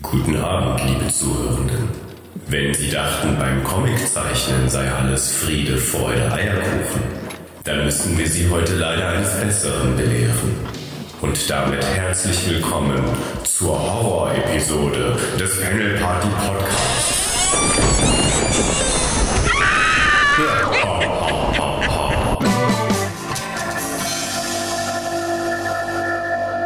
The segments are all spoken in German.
Guten Abend, liebe Zuhörenden. Wenn Sie dachten, beim Comiczeichnen sei alles Friede, Freude, Eierkuchen, dann müssen wir Sie heute leider eines Besseren belehren. Und damit herzlich willkommen zur Horror-Episode des Panel Party Podcasts.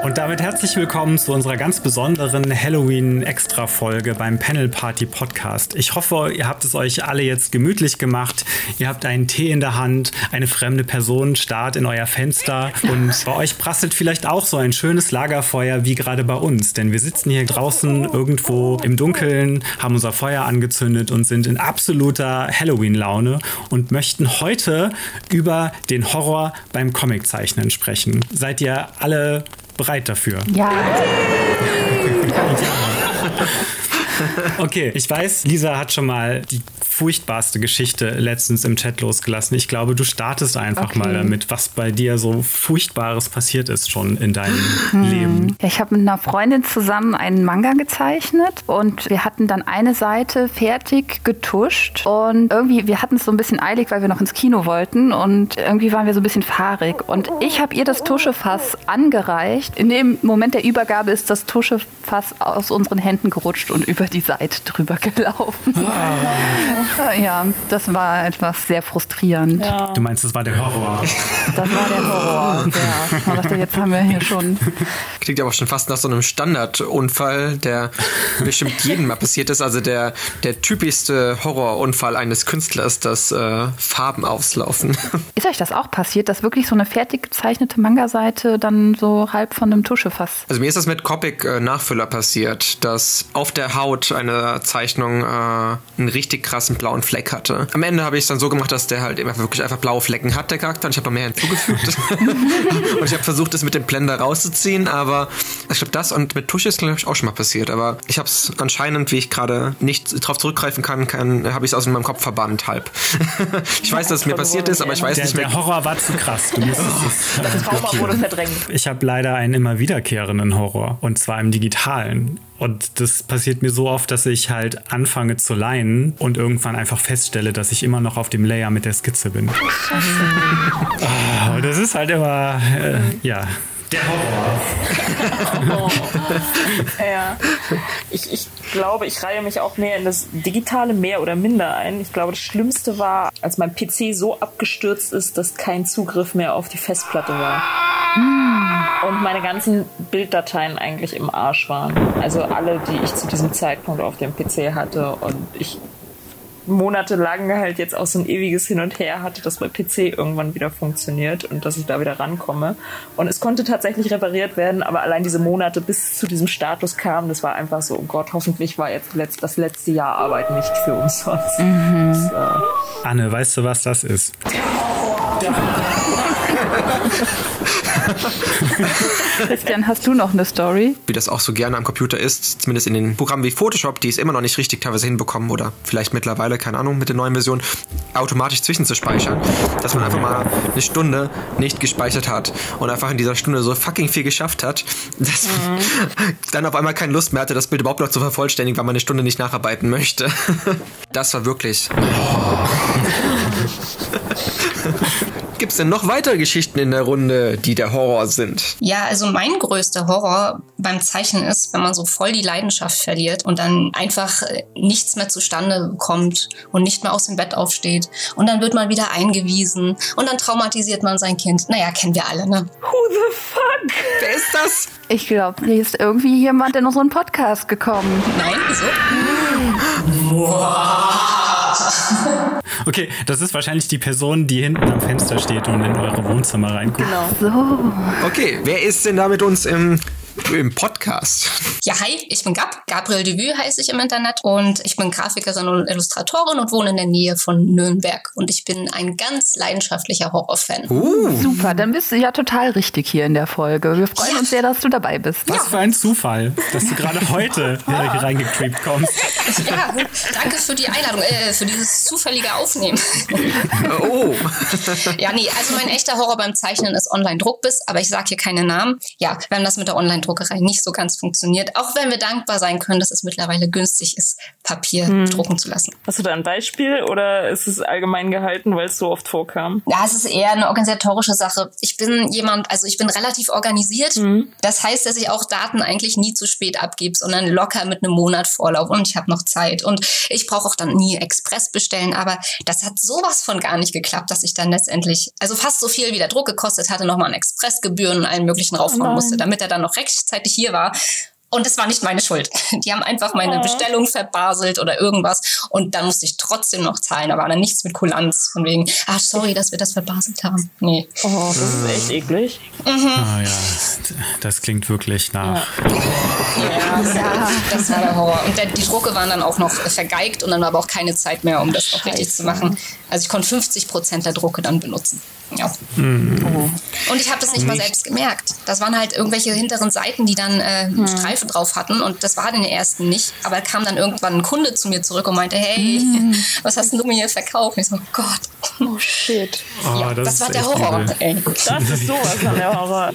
Und damit herzlich willkommen zu unserer ganz besonderen Halloween-Extra-Folge beim Panel Party Podcast. Ich hoffe, ihr habt es euch alle jetzt gemütlich gemacht. Ihr habt einen Tee in der Hand, eine fremde Person starrt in euer Fenster und bei euch prasselt vielleicht auch so ein schönes Lagerfeuer wie gerade bei uns. Denn wir sitzen hier draußen irgendwo im Dunkeln, haben unser Feuer angezündet und sind in absoluter Halloween-Laune und möchten heute über den Horror beim Comiczeichnen sprechen. Seid ihr alle bereit dafür? Ja. Okay, ich weiß, Lisa hat schon mal die furchtbarste Geschichte letztens im Chat losgelassen. Ich glaube, du startest einfach Okay. mal damit, was bei dir so Furchtbares passiert ist schon in deinem Leben. Ja, ich habe mit einer Freundin zusammen einen Manga gezeichnet und wir hatten dann eine Seite fertig getuscht und irgendwie, wir hatten es so ein bisschen eilig, weil wir noch ins Kino wollten und irgendwie waren wir so ein bisschen fahrig und ich habe ihr das Tuschefass angereicht. In dem Moment der Übergabe ist das Tuschefass aus unseren Händen gerutscht und über die Seite drüber gelaufen. Ja, das war etwas sehr frustrierend. Du meinst, das war der Horror. Das war der Horror. Ja. Man dachte, jetzt haben wir hier schon Klingt aber schon fast nach so einem Standardunfall, der bestimmt jedem mal passiert ist. Also der, der typischste Horrorunfall eines Künstlers, dass äh, Farben auslaufen. Ist euch das auch passiert, dass wirklich so eine fertig gezeichnete Manga-Seite dann so halb von einem Tuschefass? Also mir ist das mit Copic-Nachfüller passiert, dass auf der Haut eine Zeichnung äh, einen richtig krassen blauen Fleck hatte. Am Ende habe ich es dann so gemacht, dass der halt eben wirklich einfach blaue Flecken hat, der Charakter. Und ich habe noch mehr hinzugefügt. und ich habe versucht, es mit dem Blender rauszuziehen, aber ich glaube, das und mit Tusche ist, glaube ich, auch schon mal passiert. Aber ich habe es anscheinend, wie ich gerade nicht darauf zurückgreifen kann, kann habe ich es aus meinem Kopf verbannt, halb. ich weiß, dass es mir passiert ist, aber ich weiß Der, nicht mehr. der Horror war zu krass. Du musstest es Das Trauma wurde verdrängt. Ich habe leider einen immer wiederkehrenden Horror und zwar im digitalen. Und das passiert mir so oft, dass ich halt anfange zu leihen und irgendwann einfach feststelle, dass ich immer noch auf dem Layer mit der Skizze bin. Und das ist halt immer, äh, ja, der Horror. Ja. Ich, ich glaube, ich reihe mich auch mehr in das Digitale mehr oder minder ein. Ich glaube, das Schlimmste war, als mein PC so abgestürzt ist, dass kein Zugriff mehr auf die Festplatte war. Und meine ganzen Bilddateien eigentlich im Arsch waren. Also alle, die ich zu diesem Zeitpunkt auf dem PC hatte und ich monatelang halt jetzt auch so ein ewiges Hin und Her hatte, dass mein PC irgendwann wieder funktioniert und dass ich da wieder rankomme. Und es konnte tatsächlich repariert werden, aber allein diese Monate bis zu diesem Status kam, das war einfach so, oh Gott, hoffentlich war jetzt letzt, das letzte Jahr Arbeit nicht für umsonst. Das, äh, Anne, weißt du, was das ist? Christian, hast du noch eine Story? wie das auch so gerne am Computer ist, zumindest in den Programmen wie Photoshop, die es immer noch nicht richtig teilweise hinbekommen oder vielleicht mittlerweile, keine Ahnung, mit der neuen Version, automatisch zwischenzuspeichern, dass man einfach mal eine Stunde nicht gespeichert hat und einfach in dieser Stunde so fucking viel geschafft hat, dass man dann auf einmal keine Lust mehr hatte, das Bild überhaupt noch zu vervollständigen, weil man eine Stunde nicht nacharbeiten möchte. Das war wirklich. Gibt es denn noch weitere Geschichten in der Runde, die der Horror sind? Ja, also mein größter Horror beim Zeichnen ist, wenn man so voll die Leidenschaft verliert und dann einfach äh, nichts mehr zustande kommt und nicht mehr aus dem Bett aufsteht. Und dann wird man wieder eingewiesen und dann traumatisiert man sein Kind. Naja, kennen wir alle, ne? who the fuck? Wer ist das? Ich glaube, hier ist irgendwie jemand in unseren Podcast gekommen. Nein, wieso? Okay, das ist wahrscheinlich die Person, die hinten am Fenster steht und in eure Wohnzimmer reinguckt. So. Okay, wer ist denn da mit uns im, im Podcast? Ja, hi, ich bin Gab. Gabriel Devue heiße ich im Internet und ich bin Grafikerin und Illustratorin und wohne in der Nähe von Nürnberg. Und ich bin ein ganz leidenschaftlicher Horrorfan. Uh, Super, dann bist du ja total richtig hier in der Folge. Wir freuen uns sehr, dass du dabei bist. Was für ein Zufall, dass du gerade heute hier reingecreept kommst. Ja, danke für die Einladung, äh, für dieses zufällige Aufnehmen. oh. Ja, nee, also mein echter Horror beim Zeichnen ist Online-Druckbiss, aber ich sage hier keine Namen. Ja, wir haben das mit der Online Kleindruckerei nicht so ganz funktioniert. Auch wenn wir dankbar sein können, dass es mittlerweile günstig ist, Papier hm. drucken zu lassen. Hast du da ein Beispiel oder ist es allgemein gehalten, weil es so oft vorkam? Ja, es ist eher eine organisatorische Sache. Ich bin jemand, also ich bin relativ organisiert. Mhm. Das heißt, dass ich auch Daten eigentlich nie zu spät abgebe, sondern locker mit einem Monat Vorlauf und ich habe noch Zeit. Und ich brauche auch dann nie Express bestellen, aber das hat sowas von gar nicht geklappt, dass ich dann letztendlich, also fast so viel wie der Druck gekostet hatte, nochmal an Expressgebühren und allen möglichen raufhauen oh musste, damit er dann noch rechtzeitig hier war. Und es war nicht meine Schuld. Die haben einfach meine oh. Bestellung verbaselt oder irgendwas. Und dann musste ich trotzdem noch zahlen. Da war dann nichts mit Kulanz. Von wegen, ah, sorry, dass wir das verbaselt haben. Nee. Oh, das ist echt eklig. Mhm. Ah, ja, das klingt wirklich nach. Ja, ja, ja das war der Horror. Und der, die Drucke waren dann auch noch vergeigt und dann war aber auch keine Zeit mehr, um das auch richtig zu machen. Also ich konnte 50 Prozent der Drucke dann benutzen. Ja. Mhm. Und ich habe das nicht mal selbst gemerkt. Das waren halt irgendwelche hinteren Seiten, die dann äh, mhm. Streifen drauf hatten und das war den ersten nicht. Aber kam dann irgendwann ein Kunde zu mir zurück und meinte, hey, mhm. was hast du mir hier verkauft? Und ich so, oh Gott. Oh shit. Oh, ja, das, das war der Horror. Das ist sowas von der Horror.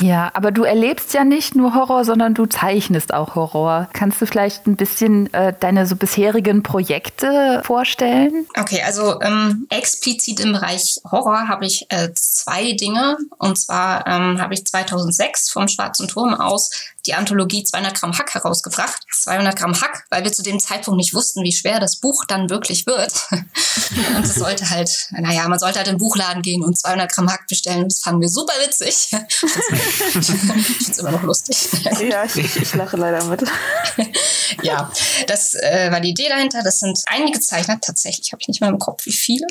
Ja. ja, aber du erlebst ja nicht nur Horror, sondern du zeichnest auch Horror. Kannst du vielleicht ein bisschen äh, deine so bisherigen Projekte vorstellen? Okay, also ähm, explizit im Bereich Horror habe ich äh, zwei Dinge. Und zwar ähm, habe ich 2006 vom Schwarzen Turm aus die Anthologie 200 Gramm Hack herausgebracht. 200 Gramm Hack, weil wir zu dem Zeitpunkt nicht wussten, wie schwer das Buch dann wirklich wird. und es sollte halt, naja, man sollte halt in den Buchladen gehen und 200 Gramm Hack bestellen. Das fanden wir super witzig. ich finde es immer noch lustig. ja, ich, ich, lache leider mit. ja, das äh, war die Idee dahinter. Das sind einige Zeichner, tatsächlich habe ich nicht mehr im Kopf, wie viele.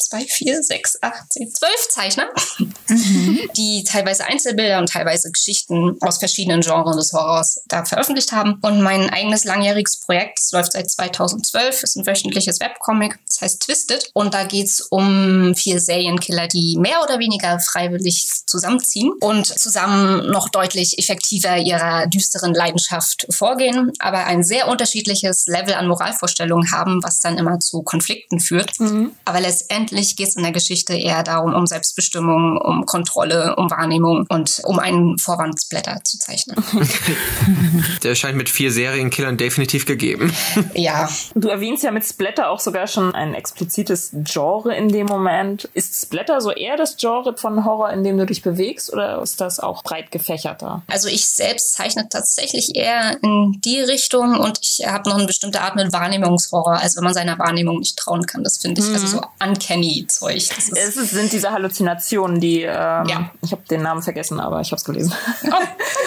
Zwei, vier, sechs, acht, zehn, zwölf Zeichner, mhm. die teilweise Einzelbilder und teilweise Geschichten aus verschiedenen Genres Genre des Horrors da veröffentlicht haben. Und mein eigenes langjähriges Projekt, das läuft seit 2012, ist ein wöchentliches Webcomic, das heißt Twisted. Und da geht es um vier Serienkiller, die mehr oder weniger freiwillig zusammenziehen und zusammen noch deutlich effektiver ihrer düsteren Leidenschaft vorgehen, aber ein sehr unterschiedliches Level an Moralvorstellungen haben, was dann immer zu Konflikten führt. Mhm. Aber letztendlich geht es in der Geschichte eher darum, um Selbstbestimmung, um Kontrolle, um Wahrnehmung und um einen Vorwandsblätter zu zeichnen. Der scheint mit vier Serienkillern definitiv gegeben. Ja. Du erwähnst ja mit Splatter auch sogar schon ein explizites Genre in dem Moment. Ist Splatter so eher das Genre von Horror, in dem du dich bewegst, oder ist das auch breit gefächerter? Also ich selbst zeichne tatsächlich eher in die Richtung und ich habe noch eine bestimmte Art mit Wahrnehmungshorror, also wenn man seiner Wahrnehmung nicht trauen kann. Das finde ich mhm. also so uncanny Zeug. Das ist es sind diese Halluzinationen, die ähm, ja. ich habe den Namen vergessen, aber ich habe es gelesen. Oh,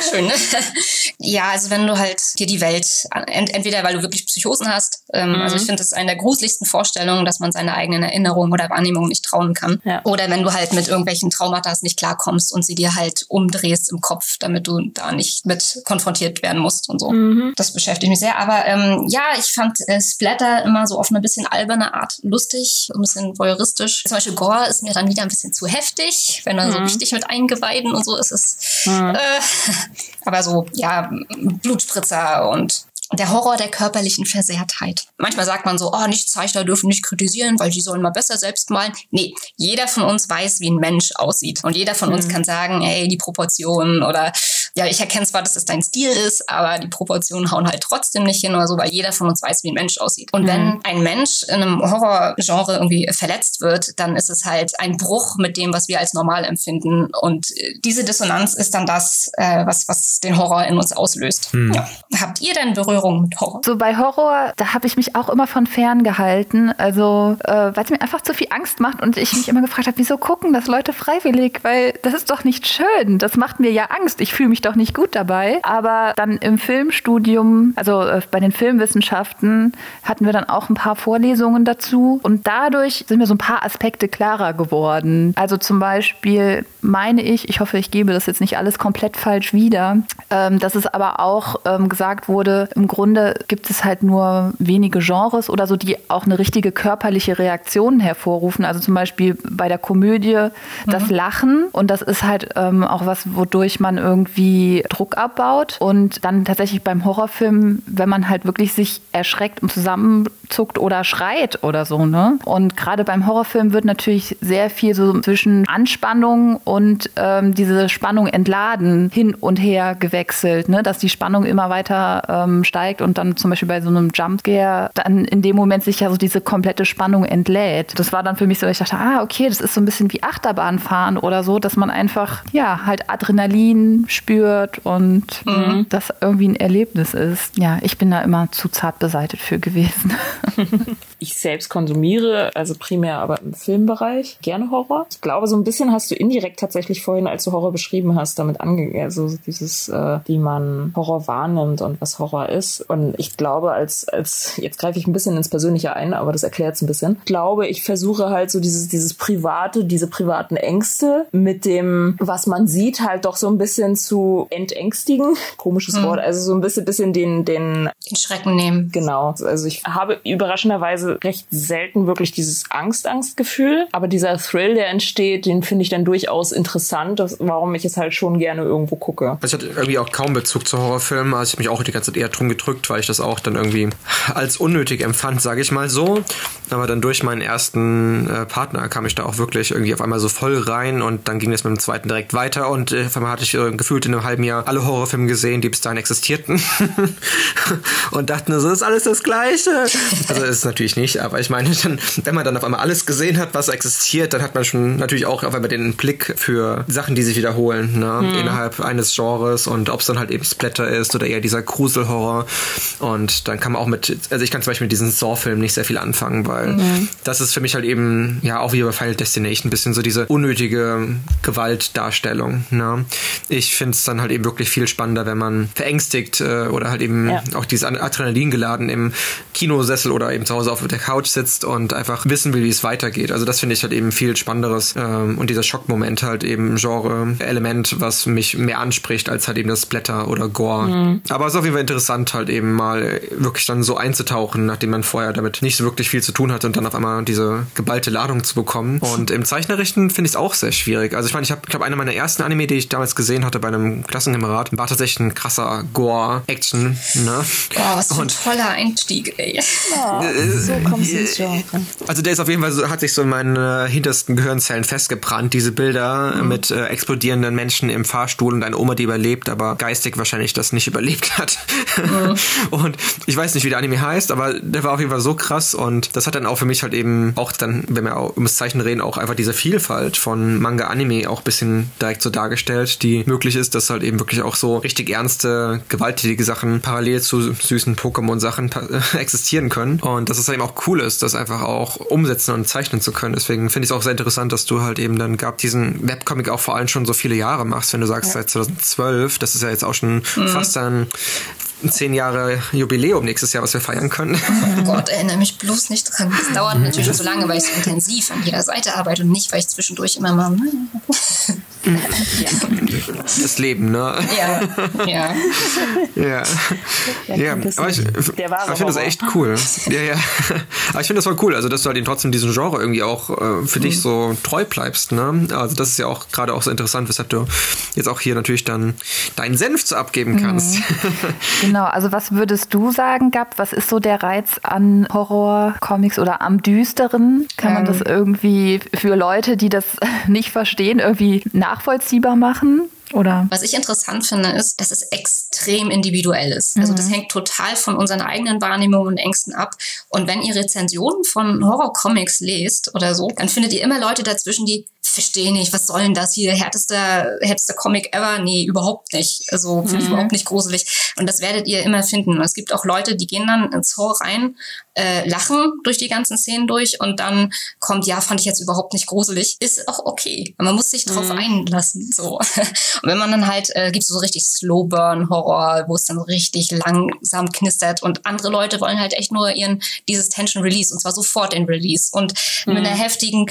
schön. Ne? ja, also wenn du halt dir die Welt, ent entweder weil du wirklich Psychosen hast, ähm, mhm. also ich finde, das ist eine der gruseligsten Vorstellungen, dass man seine eigenen Erinnerungen oder Wahrnehmungen nicht trauen kann. Ja. Oder wenn du halt mit irgendwelchen Traumata nicht klarkommst und sie dir halt umdrehst im Kopf, damit du da nicht mit konfrontiert werden musst und so. Mhm. Das beschäftigt mich sehr. Aber ähm, ja, ich fand äh, Splatter immer so auf eine bisschen alberne Art lustig, ein bisschen voyeuristisch. Zum Beispiel Gore ist mir dann wieder ein bisschen zu heftig, wenn er mhm. so richtig mit Eingeweiden und so ist es. Mhm. Äh, aber so, ja, Blutspritzer und der Horror der körperlichen Versehrtheit. Manchmal sagt man so, oh, Nichtzeichner dürfen nicht kritisieren, weil die sollen mal besser selbst malen. Nee, jeder von uns weiß, wie ein Mensch aussieht. Und jeder von mhm. uns kann sagen, hey, die Proportionen oder ja, ich erkenne zwar, dass es dein Stil ist, aber die Proportionen hauen halt trotzdem nicht hin oder so, weil jeder von uns weiß, wie ein Mensch aussieht. Und mhm. wenn ein Mensch in einem Horrorgenre irgendwie verletzt wird, dann ist es halt ein Bruch mit dem, was wir als normal empfinden. Und äh, diese Dissonanz ist dann das, äh, was, was den Horror in uns auslöst. Mhm. Ja. Habt ihr denn Berührung mit Horror? So bei Horror, da habe ich mich auch immer von fern gehalten. Also, äh, weil es mir einfach zu viel Angst macht und ich mich immer gefragt habe, wieso gucken das Leute freiwillig? Weil das ist doch nicht schön. Das macht mir ja Angst. Ich fühle mich doch nicht gut dabei. Aber dann im Filmstudium, also äh, bei den Filmwissenschaften, hatten wir dann auch ein paar Vorlesungen dazu. Und dadurch sind mir so ein paar Aspekte klarer geworden. Also zum Beispiel meine ich, ich hoffe, ich gebe das jetzt nicht alles komplett falsch wieder, ähm, dass es aber auch ähm, gesagt wurde, im Grunde gibt es halt nur wenige Genres oder so, die auch eine richtige körperliche Reaktion hervorrufen. Also zum Beispiel bei der Komödie das mhm. Lachen. Und das ist halt ähm, auch was, wodurch man irgendwie irgendwie Druck abbaut. Und dann tatsächlich beim Horrorfilm, wenn man halt wirklich sich erschreckt und zusammen zuckt oder schreit oder so, ne? Und gerade beim Horrorfilm wird natürlich sehr viel so zwischen Anspannung und ähm, diese Spannung entladen hin und her gewechselt, ne? Dass die Spannung immer weiter ähm, steigt und dann zum Beispiel bei so einem Jumpscare dann in dem Moment sich ja so diese komplette Spannung entlädt. Das war dann für mich so, ich dachte, ah, okay, das ist so ein bisschen wie Achterbahnfahren oder so, dass man einfach, ja, halt Adrenalin spürt und mhm. das irgendwie ein Erlebnis ist. Ja, ich bin da immer zu zart beseitet für gewesen. ich selbst konsumiere, also primär aber im Filmbereich, gerne Horror. Ich glaube, so ein bisschen hast du indirekt tatsächlich vorhin, als du Horror beschrieben hast, damit angegangen, also dieses, äh, wie man Horror wahrnimmt und was Horror ist. Und ich glaube, als, als, jetzt greife ich ein bisschen ins Persönliche ein, aber das erklärt es ein bisschen. Ich glaube, ich versuche halt so dieses, dieses private, diese privaten Ängste mit dem, was man sieht, halt doch so ein bisschen zu entängstigen. Komisches mhm. Wort. Also so ein bisschen, bisschen den, den, den Schrecken nehmen. Genau. Also ich habe überraschenderweise recht selten wirklich dieses Angst-Angst-Gefühl. Aber dieser Thrill, der entsteht, den finde ich dann durchaus interessant, warum ich es halt schon gerne irgendwo gucke. Also ich hatte irgendwie auch kaum Bezug zu Horrorfilmen. Also ich mich auch die ganze Zeit eher drum gedrückt, weil ich das auch dann irgendwie als unnötig empfand, sage ich mal so. Aber dann durch meinen ersten äh, Partner kam ich da auch wirklich irgendwie auf einmal so voll rein und dann ging es mit dem zweiten direkt weiter und äh, auf einmal hatte ich äh, gefühlt in einem halben Jahr alle Horrorfilme gesehen, die bis dahin existierten und dachten, so ist alles das Gleiche. Also ist es natürlich nicht, aber ich meine, dann, wenn man dann auf einmal alles gesehen hat, was existiert, dann hat man schon natürlich auch auf einmal den Blick für Sachen, die sich wiederholen, ne? Hm. innerhalb eines Genres und ob es dann halt eben Splatter ist oder eher dieser Gruselhorror. Und dann kann man auch mit, also ich kann zum Beispiel mit diesen Saw-Filmen nicht sehr viel anfangen, weil mhm. das ist für mich halt eben, ja, auch wie bei Final Destination, ein bisschen so diese unnötige Gewaltdarstellung. Ne? Ich finde es dann halt eben wirklich viel spannender, wenn man verängstigt äh, oder halt eben ja. auch dieses Adrenalin geladen im Kinosessel oder eben zu Hause auf der Couch sitzt und einfach wissen will, wie es weitergeht. Also das finde ich halt eben viel spannenderes ähm, und dieser Schockmoment halt eben Genre-Element, was mich mehr anspricht als halt eben das Blätter oder Gore. Mhm. Aber es ist auf jeden Fall interessant halt eben mal wirklich dann so einzutauchen, nachdem man vorher damit nicht so wirklich viel zu tun hatte und dann auf einmal diese geballte Ladung zu bekommen. Und im Zeichnerrichten finde ich es auch sehr schwierig. Also ich meine, ich habe, glaube einer meiner ersten Anime, die ich damals gesehen hatte bei einem Klassenkamerad, war tatsächlich ein krasser Gore-Action. Ne? Boah, was für ein toller Einstieg, ey. Ja, so kommst du ins Genre. Also der ist auf jeden Fall so, hat sich so in meinen äh, hintersten Gehirnzellen festgebrannt, diese Bilder mhm. mit äh, explodierenden Menschen im Fahrstuhl und eine Oma, die überlebt, aber geistig wahrscheinlich das nicht überlebt hat. Mhm. und ich weiß nicht, wie der Anime heißt, aber der war auf jeden Fall so krass und das hat dann auch für mich halt eben auch dann, wenn wir auch ums Zeichen reden, auch einfach diese Vielfalt von Manga Anime auch ein bisschen direkt so dargestellt, die möglich ist, dass halt eben wirklich auch so richtig ernste, gewalttätige Sachen parallel zu süßen Pokémon-Sachen existieren können und dass es halt eben auch cool ist, das einfach auch umsetzen und zeichnen zu können. Deswegen finde ich es auch sehr interessant, dass du halt eben dann gab diesen Webcomic auch vor allem schon so viele Jahre machst, wenn du sagst ja. seit 2012, das ist ja jetzt auch schon mhm. fast dann zehn Jahre Jubiläum nächstes Jahr, was wir feiern können. Oh Gott, erinnere mich bloß nicht dran. Das dauert natürlich so lange, weil ich so intensiv an jeder Seite arbeite und nicht, weil ich zwischendurch immer mal. Das Leben, ne? Ja, ja. Ja, ja. aber ich, ich finde das echt cool. Ja, ja. Aber ich finde das voll cool, also dass du halt eben trotzdem diesem Genre irgendwie auch äh, für mhm. dich so treu bleibst, ne? Also das ist ja auch gerade auch so interessant, weshalb du jetzt auch hier natürlich dann deinen Senf zu abgeben kannst. Mhm. Genau, also was würdest du sagen, Gab? Was ist so der Reiz an Horror-Comics oder am Düsteren? Kann ähm. man das irgendwie für Leute, die das nicht verstehen, irgendwie nachvollziehbar machen? Oder? Was ich interessant finde, ist, dass es extrem individuell ist. Also das mhm. hängt total von unseren eigenen Wahrnehmungen und Ängsten ab. Und wenn ihr Rezensionen von Horror-Comics lest oder so, dann findet ihr immer Leute dazwischen, die verstehe nicht, was soll denn das hier? Härtester, härtester Comic ever? Nee, überhaupt nicht. Also finde ich mhm. überhaupt nicht gruselig. Und das werdet ihr immer finden. es gibt auch Leute, die gehen dann ins Horror rein, äh, lachen durch die ganzen Szenen durch und dann kommt, ja, fand ich jetzt überhaupt nicht gruselig. Ist auch okay. Man muss sich drauf mhm. einlassen. So. Und wenn man dann halt, äh, gibt es so richtig Slow-Burn-Horror, wo es dann so richtig langsam knistert und andere Leute wollen halt echt nur ihren, dieses Tension Release und zwar sofort den Release und mhm. mit einer heftigen,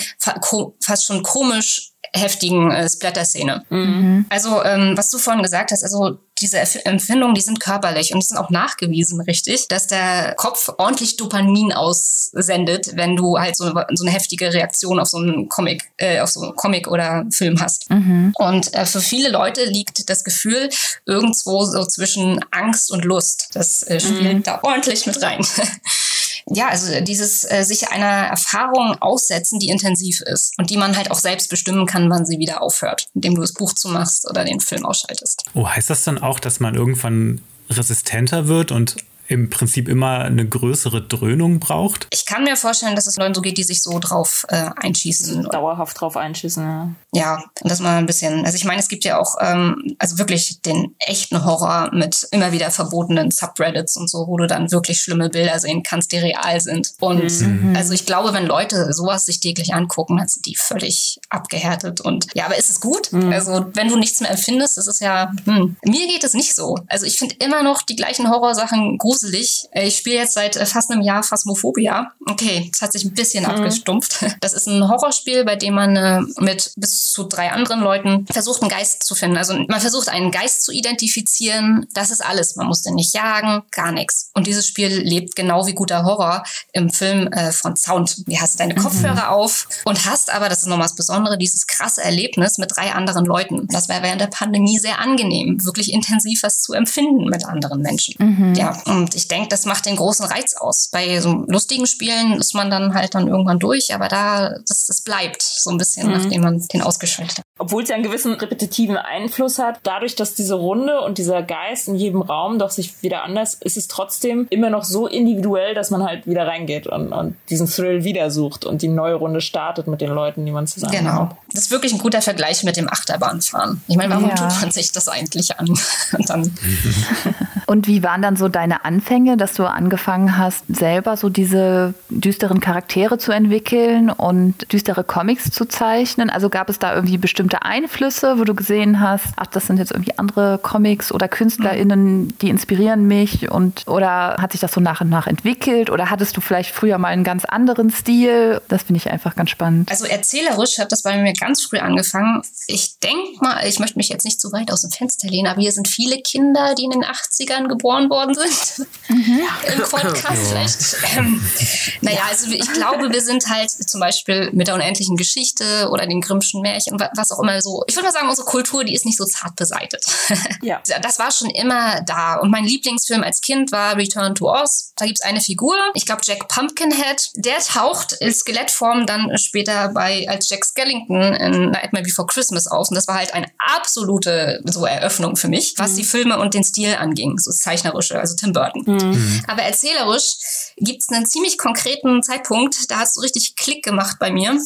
fast schon komisch heftigen äh, Splatter-Szene. Mhm. Also, ähm, was du vorhin gesagt hast, also diese Empfindungen, die sind körperlich und die sind auch nachgewiesen, richtig, dass der Kopf ordentlich Dopamin aussendet, wenn du halt so eine, so eine heftige Reaktion auf so einen Comic, äh, auf so einen Comic oder Film hast. Mhm. Und äh, für viele Leute liegt das Gefühl irgendwo so zwischen Angst und Lust. Das äh, spielt mhm. da ordentlich mit rein. ja, also dieses äh, sich einer Erfahrung aussetzen, die intensiv ist und die man halt auch selbst bestimmen kann, wann sie wieder aufhört, indem du das Buch zumachst oder den Film ausschaltest. Oh, heißt das dann auch, dass man irgendwann resistenter wird und im Prinzip immer eine größere Dröhnung braucht? Ich kann mir vorstellen, dass es Leuten so geht, die sich so drauf äh, einschießen. Dauerhaft drauf einschießen, ja. Ja, und das mal ein bisschen. Also ich meine, es gibt ja auch ähm, also wirklich den echten Horror mit immer wieder verbotenen Subreddits und so, wo du dann wirklich schlimme Bilder sehen kannst, die real sind. Und mhm. also ich glaube, wenn Leute sowas sich täglich angucken, dann sind die völlig abgehärtet. Und ja, aber ist es gut? Mhm. Also wenn du nichts mehr empfindest, das ist ja, hm. mir geht es nicht so. Also ich finde immer noch die gleichen Horrorsachen gruselig gruselig. Äh, ich spiele jetzt seit äh, fast einem Jahr Phasmophobia. Okay, das hat sich ein bisschen mhm. abgestumpft. Das ist ein Horrorspiel, bei dem man äh, mit bis zu drei anderen Leuten versucht, einen Geist zu finden. Also man versucht, einen Geist zu identifizieren. Das ist alles. Man muss den nicht jagen, gar nichts. Und dieses Spiel lebt genau wie guter Horror im Film von Sound. Du hast deine mhm. Kopfhörer auf und hast aber, das ist nochmal das Besondere, dieses krasse Erlebnis mit drei anderen Leuten. Das war während der Pandemie sehr angenehm, wirklich intensiv was zu empfinden mit anderen Menschen. Mhm. Ja, und ich denke, das macht den großen Reiz aus. Bei so lustigen Spielen ist man dann halt dann irgendwann durch, aber da, das, das bleibt so ein bisschen, mhm. nachdem man den ausgeschaltet hat. Obwohl es ja einen gewissen repetitiven Einfluss hat, dadurch, dass diese Runde und dieser Geist in jedem Raum doch sich wieder anders, ist es trotzdem immer noch so individuell, dass man halt wieder reingeht und, und diesen Thrill wieder sucht und die neue Runde startet mit den Leuten, die man zusammen Genau. Hat. Das ist wirklich ein guter Vergleich mit dem Achterbahnfahren. Ich meine, warum ja. tut man sich das eigentlich an? und, dann und wie waren dann so deine Anfänge? Anfänge, dass du angefangen hast, selber so diese düsteren Charaktere zu entwickeln und düstere Comics zu zeichnen? Also gab es da irgendwie bestimmte Einflüsse, wo du gesehen hast, ach, das sind jetzt irgendwie andere Comics oder KünstlerInnen, die inspirieren mich und oder hat sich das so nach und nach entwickelt oder hattest du vielleicht früher mal einen ganz anderen Stil? Das finde ich einfach ganz spannend. Also erzählerisch hat das bei mir ganz früh angefangen. Ich denke mal, ich möchte mich jetzt nicht zu weit aus dem Fenster lehnen, aber hier sind viele Kinder, die in den 80ern geboren worden sind mhm. im Podcast vielleicht. Ähm, naja, also ich glaube, wir sind halt zum Beispiel mit der unendlichen Geschichte oder den Grimmschen Märchen, was auch immer so. Ich würde mal sagen, unsere Kultur, die ist nicht so zart beseitet. Ja. Das war schon immer da. Und mein Lieblingsfilm als Kind war Return to Oz. Da gibt es eine Figur, ich glaube Jack Pumpkinhead, der taucht in Skelettform dann später bei als Jack Skellington in Nightmare Before Christmas auf. Und das war halt eine absolute so Eröffnung für mich, was mhm. die Filme und den Stil anging, so zeichnerische, also Tim Burton. Mhm. Mhm. Aber erzählerisch gibt es einen ziemlich konkreten Zeitpunkt, da hat es so richtig Klick gemacht bei mir.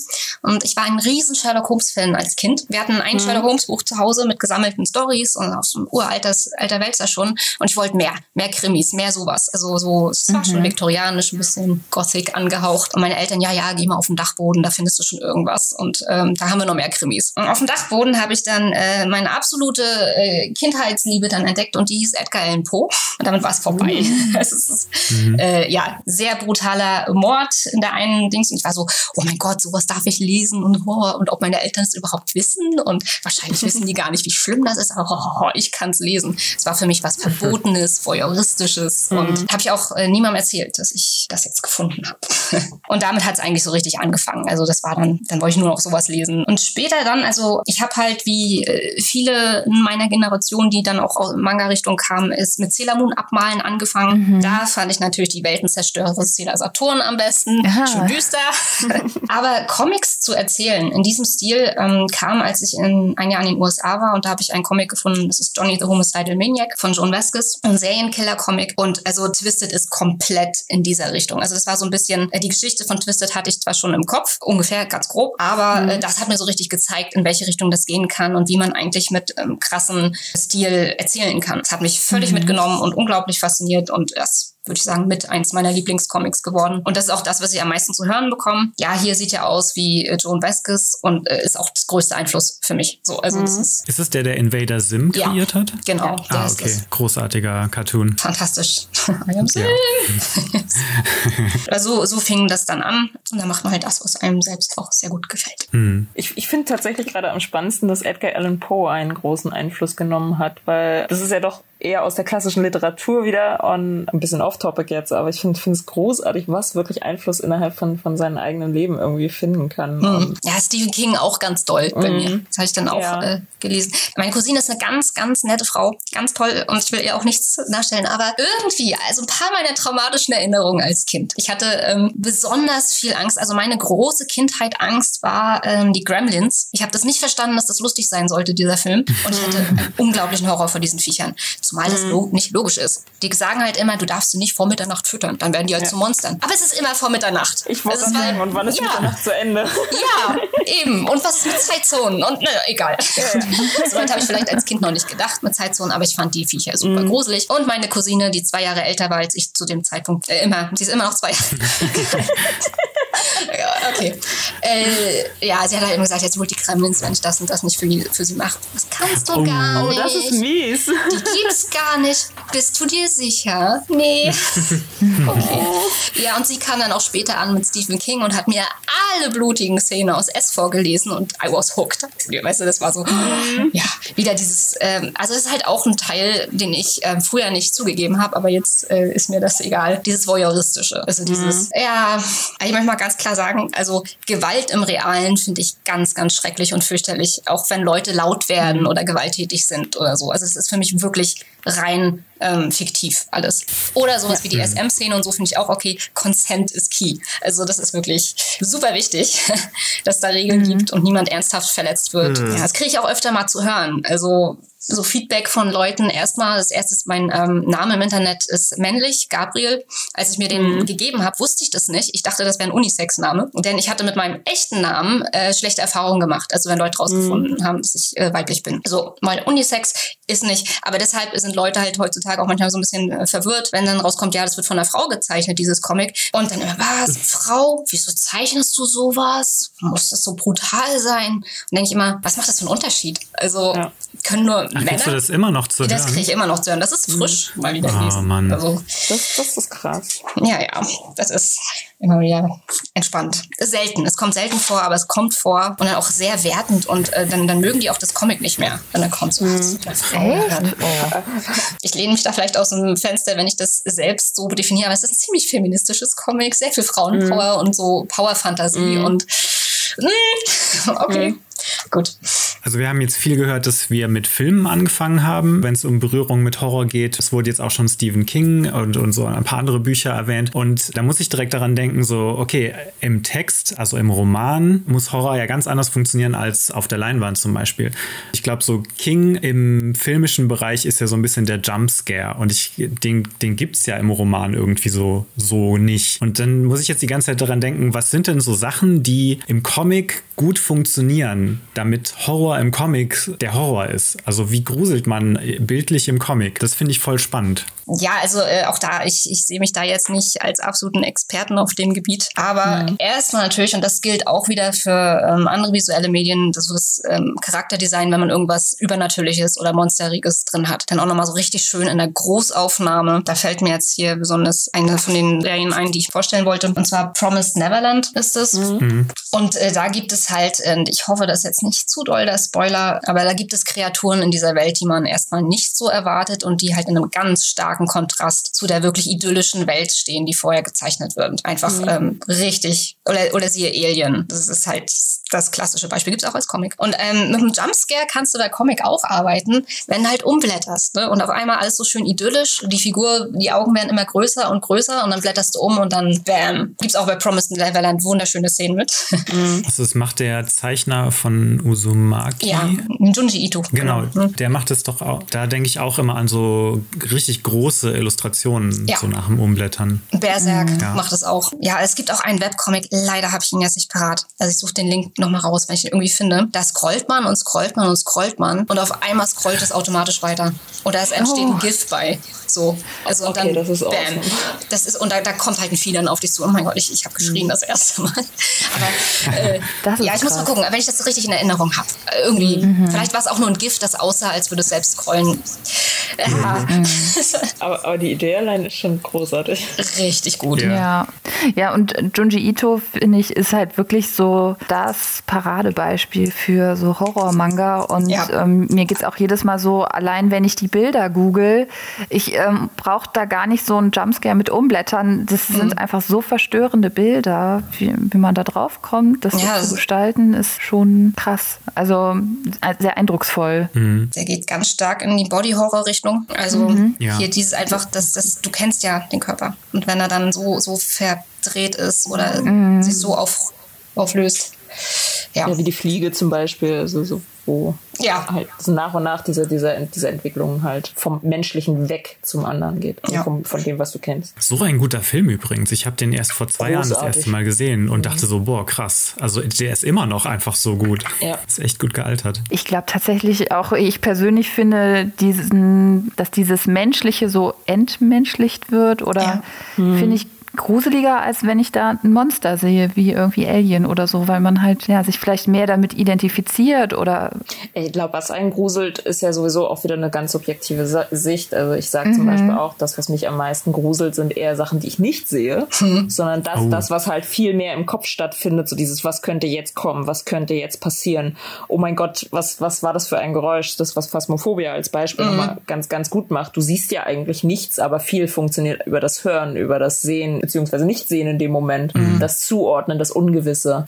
Und ich war ein riesen Sherlock Holmes-Fan als Kind. Wir hatten ein mhm. Sherlock Holmes-Buch zu Hause mit gesammelten Stories und aus dem uraltes alter Wälzer schon. Und ich wollte mehr, mehr Krimis, mehr sowas. Also so, es war mhm. schon viktorianisch, ein bisschen Gothic angehaucht. Und meine Eltern, ja, ja, geh mal auf den Dachboden, da findest du schon irgendwas. Und ähm, da haben wir noch mehr Krimis. Und auf dem Dachboden habe ich dann äh, meine absolute äh, Kindheitsliebe dann entdeckt und die hieß Edgar Allan Poe. Und damit war es vorbei. Mhm. es ist mhm. äh, ja sehr brutaler Mord in der einen Dings. Und ich war so, oh mein Gott, sowas darf ich lesen und oh, und ob meine Eltern es überhaupt wissen. Und wahrscheinlich wissen die gar nicht, wie schlimm das ist, aber oh, ich kann es lesen. Es war für mich was Verbotenes, Voyeuristisches. Mhm. Und habe ich auch äh, niemandem erzählt, dass ich das jetzt gefunden habe. und damit hat es eigentlich so richtig angefangen. Also das war dann, dann wollte ich nur noch sowas lesen. Und später dann, also ich habe halt wie äh, viele in meiner Generation, die dann auch aus Manga-Richtung kamen, ist mit Sailor Moon abmalen angefangen. Mhm. Da fand ich natürlich die Weltenzerstörer Zähler Saturn am besten. Aha. Schon düster. Aber Comics zu erzählen in diesem Stil ähm, kam, als ich in, ein Jahr in den USA war und da habe ich einen Comic gefunden, das ist Johnny the Homicidal Maniac von Joan Vasquez, ein Serienkiller-Comic. Und also Twisted ist komplett in dieser Richtung. Also das war so ein bisschen, äh, die Geschichte von Twisted hatte ich zwar schon im Kopf, ungefähr ganz grob, aber mhm. äh, das hat mir so richtig gezeigt, in welche Richtung das gehen kann und wie man eigentlich mit ähm, krassen Stil erzählen kann. Das hat mich völlig mhm. mitgenommen und unglaublich fasziniert und das würde ich sagen, mit eins meiner Lieblingscomics geworden. Und das ist auch das, was ich am meisten zu hören bekomme. Ja, hier sieht er aus wie äh, Joan Vasquez und äh, ist auch das größte Einfluss für mich. So, also mhm. das ist, ist es der, der Invader Sim ja, kreiert hat? Genau. Ja. Ah, okay. Großartiger Cartoon. Fantastisch. I am Sim. Ja. so, so fing das dann an. Und dann macht man halt das, was einem selbst auch sehr gut gefällt. Mhm. Ich, ich finde tatsächlich gerade am spannendsten, dass Edgar Allan Poe einen großen Einfluss genommen hat, weil das ist ja doch eher aus der klassischen Literatur wieder und ein bisschen off-topic jetzt, aber ich finde es großartig, was wirklich Einfluss innerhalb von, von seinem eigenen Leben irgendwie finden kann. Mhm. Ja, Stephen King auch ganz doll bei mhm. mir. Das habe ich dann auch ja. äh, gelesen. Meine Cousine ist eine ganz, ganz nette Frau, ganz toll und ich will ihr auch nichts nachstellen, aber irgendwie, also ein paar meiner traumatischen Erinnerungen als Kind. Ich hatte ähm, besonders viel Angst, also meine große Kindheit Angst war ähm, die Gremlins. Ich habe das nicht verstanden, dass das lustig sein sollte, dieser Film und ich hatte einen unglaublichen Horror vor diesen Viechern. Zumal das mhm. lo nicht logisch ist. Die sagen halt immer, du darfst sie nicht vor Mitternacht füttern, dann werden die halt ja. zu Monstern. Aber es ist immer vor Mitternacht. Ich wollte sagen, und wann ist ja. Mitternacht zu Ende? Ja, eben. Und was ist mit Zeitzonen? Und ne, egal. Ja. so weit habe ich vielleicht als Kind noch nicht gedacht mit Zeitzonen, aber ich fand die Viecher super mhm. gruselig. Und meine Cousine, die zwei Jahre älter war als ich zu dem Zeitpunkt, äh, immer, sie ist immer noch zwei Jahre. ja, okay. Äh, ja, sie hat halt immer gesagt, jetzt holt die Kremlins, wenn ich das und das nicht für, für sie mache. Das kannst du oh. gar nicht. Oh, das ist mies. Die gibt's gar nicht. Bist du dir sicher? Nee. Okay. Ja, und sie kam dann auch später an mit Stephen King und hat mir alle blutigen Szenen aus S vorgelesen und I was hooked. Weißt du, das war so, mhm. ja, wieder dieses, ähm, also es ist halt auch ein Teil, den ich äh, früher nicht zugegeben habe, aber jetzt äh, ist mir das egal. Dieses Voyeuristische. Also dieses, mhm. ja, ich möchte mal ganz klar sagen, also Gewalt im Realen finde ich ganz, ganz schrecklich und fürchterlich, auch wenn Leute laut werden mhm. oder gewalttätig sind oder so. Also es ist für mich wirklich rein ähm, fiktiv alles. Oder sowas ja. wie die SM-Szene und so finde ich auch okay. Consent ist key. Also das ist wirklich super wichtig, dass da Regeln mhm. gibt und niemand ernsthaft verletzt wird. Mhm. Ja, das kriege ich auch öfter mal zu hören. Also so Feedback von Leuten. Erstmal, das erste ist, mein ähm, Name im Internet ist männlich, Gabriel. Als ich mir den mhm. gegeben habe, wusste ich das nicht. Ich dachte, das wäre ein Unisex-Name. Denn ich hatte mit meinem echten Namen äh, schlechte Erfahrungen gemacht. Also wenn Leute rausgefunden mhm. haben, dass ich äh, weiblich bin. So, mal Unisex ist nicht. Aber deshalb sind Leute halt heutzutage auch manchmal so ein bisschen äh, verwirrt, wenn dann rauskommt, ja, das wird von einer Frau gezeichnet, dieses Comic. Und dann immer, was, Frau? Wieso zeichnest du sowas? Muss das so brutal sein? Und denke ich immer, was macht das für einen Unterschied? Also ja. können nur Ach, Männer. du das immer noch zu hören? Das kriege ich immer noch zu hören. Das ist frisch, mhm. mal wieder oh, lesen. Mann. Also, das, das ist krass. Ja, ja, das ist immer wieder entspannt. Selten. Es kommt selten vor, aber es kommt vor und dann auch sehr wertend und äh, dann, dann mögen die auch das Comic nicht mehr, wenn dann kommt so mhm. oh. Ich lehne mich da vielleicht aus dem Fenster, wenn ich das selbst so definiere, aber es ist ein ziemlich feministisches Comic, sehr viel Frauenpower mhm. und so Power-Fantasie mhm. und mh, okay. Mhm. Gut. Also wir haben jetzt viel gehört, dass wir mit Filmen angefangen haben, wenn es um Berührung mit Horror geht. Es wurde jetzt auch schon Stephen King und, und so ein paar andere Bücher erwähnt. Und da muss ich direkt daran denken, so, okay, im Text, also im Roman, muss Horror ja ganz anders funktionieren als auf der Leinwand zum Beispiel. Ich glaube, so King im filmischen Bereich ist ja so ein bisschen der Jumpscare. Und ich, den, den gibt es ja im Roman irgendwie so, so nicht. Und dann muss ich jetzt die ganze Zeit daran denken, was sind denn so Sachen, die im Comic gut funktionieren, damit Horror im Comic der Horror ist. Also wie gruselt man bildlich im Comic? Das finde ich voll spannend. Ja, also äh, auch da, ich, ich sehe mich da jetzt nicht als absoluten Experten auf dem Gebiet. Aber mhm. erstmal natürlich, und das gilt auch wieder für ähm, andere visuelle Medien, das, das ähm, Charakterdesign, wenn man irgendwas Übernatürliches oder Monsteriges drin hat, dann auch nochmal so richtig schön in der Großaufnahme. Da fällt mir jetzt hier besonders eine von den Serien ein, die ich vorstellen wollte. Und zwar Promised Neverland ist es. Mhm. Und äh, da gibt es halt, und ich hoffe, das ist jetzt nicht zu doll der Spoiler, aber da gibt es Kreaturen in dieser Welt, die man erstmal nicht so erwartet und die halt in einem ganz starken Kontrast zu der wirklich idyllischen Welt stehen, die vorher gezeichnet wird. Einfach mhm. ähm, richtig, oder, oder siehe Alien. Das ist halt das klassische Beispiel, gibt es auch als Comic. Und ähm, mit einem Jumpscare kannst du bei Comic auch arbeiten, wenn du halt umblätterst. Ne? Und auf einmal alles so schön idyllisch, die Figur, die Augen werden immer größer und größer und dann blätterst du um und dann bam. Gibt es auch bei Promised Neverland wunderschöne Szenen mit. Mhm. Also das macht der Zeichner von Uzumaki. Ja, Junji Ito. Genau, mhm. der macht es doch auch. Da denke ich auch immer an so richtig große Illustrationen, ja. so nach dem Umblättern. Berserk mhm. ja. macht es auch. Ja, es gibt auch einen Webcomic, leider habe ich ihn jetzt nicht parat. Also ich suche den Link nochmal raus, wenn ich ihn irgendwie finde. Da scrollt man und scrollt man und scrollt man und auf einmal scrollt es automatisch weiter. Oder es entsteht oh. ein GIF bei. So. Also und okay, dann das ist bam. Awesome. Das ist, und da, da kommt halt ein Vieh dann auf dich zu. Oh mein Gott, ich, ich habe geschrien mhm. das erste Mal. Aber äh, ja, ich muss mal gucken, wenn ich das richtig in Erinnerung habe. Irgendwie. Mhm. Vielleicht war es auch nur ein GIF, das aussah, als würde es selbst scrollen. Ja. Mhm. Aber, aber die Idee allein ist schon großartig. Richtig gut. Ja. Ja. ja, und Junji Ito, finde ich, ist halt wirklich so das Paradebeispiel für so Horror-Manga. Und Ja. ähm, mir geht's auch jedes Mal so, allein wenn ich die Bilder google, ich ähm, brauche da gar nicht so einen Jumpscare mit umblättern. Das Mhm. sind einfach so verstörende Bilder, wie, wie man da drauf kommt. Das Ja, zu gestalten, ist schon krass. Also äh, sehr eindrucksvoll. Der geht ganz stark in die Body-Horror-Richtung. Also Ja. hier dieses einfach, das, das, du kennst ja den Körper. Und wenn er dann so, so verdreht ist oder sich so auf, auflöst. Ja. Ja, wie die Fliege zum Beispiel, also so, wo Ja. halt so nach und nach diese, diese, diese Entwicklung halt vom Menschlichen weg zum anderen geht. Also Ja. vom, von dem, was du kennst. So ein guter Film übrigens. Ich habe den erst vor zwei Jahren das Großartig. erste Mal gesehen und dachte so, boah, krass. Also der ist immer noch einfach so gut. Ja. Ist echt gut gealtert. Ich glaube tatsächlich auch, ich persönlich finde, diesen, dass dieses Menschliche so entmenschlicht wird oder Ja. finde ich gruseliger, als wenn ich da ein Monster sehe, wie irgendwie Alien oder so, weil man halt ja, sich vielleicht mehr damit identifiziert oder Ich glaube, was einen gruselt, ist ja sowieso auch wieder eine ganz subjektive Sa Sicht. Also ich sage zum Beispiel auch, das, was mich am meisten gruselt, sind eher Sachen, die ich nicht sehe, sondern das, Oh. das, was halt viel mehr im Kopf stattfindet, so dieses, was könnte jetzt kommen, was könnte jetzt passieren. Oh mein Gott, was, was war das für ein Geräusch? Das, was Phasmophobia als Beispiel nochmal ganz, ganz gut macht. Du siehst ja eigentlich nichts, aber viel funktioniert über das Hören, über das Sehen, beziehungsweise nicht sehen in dem Moment, das Zuordnen, das Ungewisse.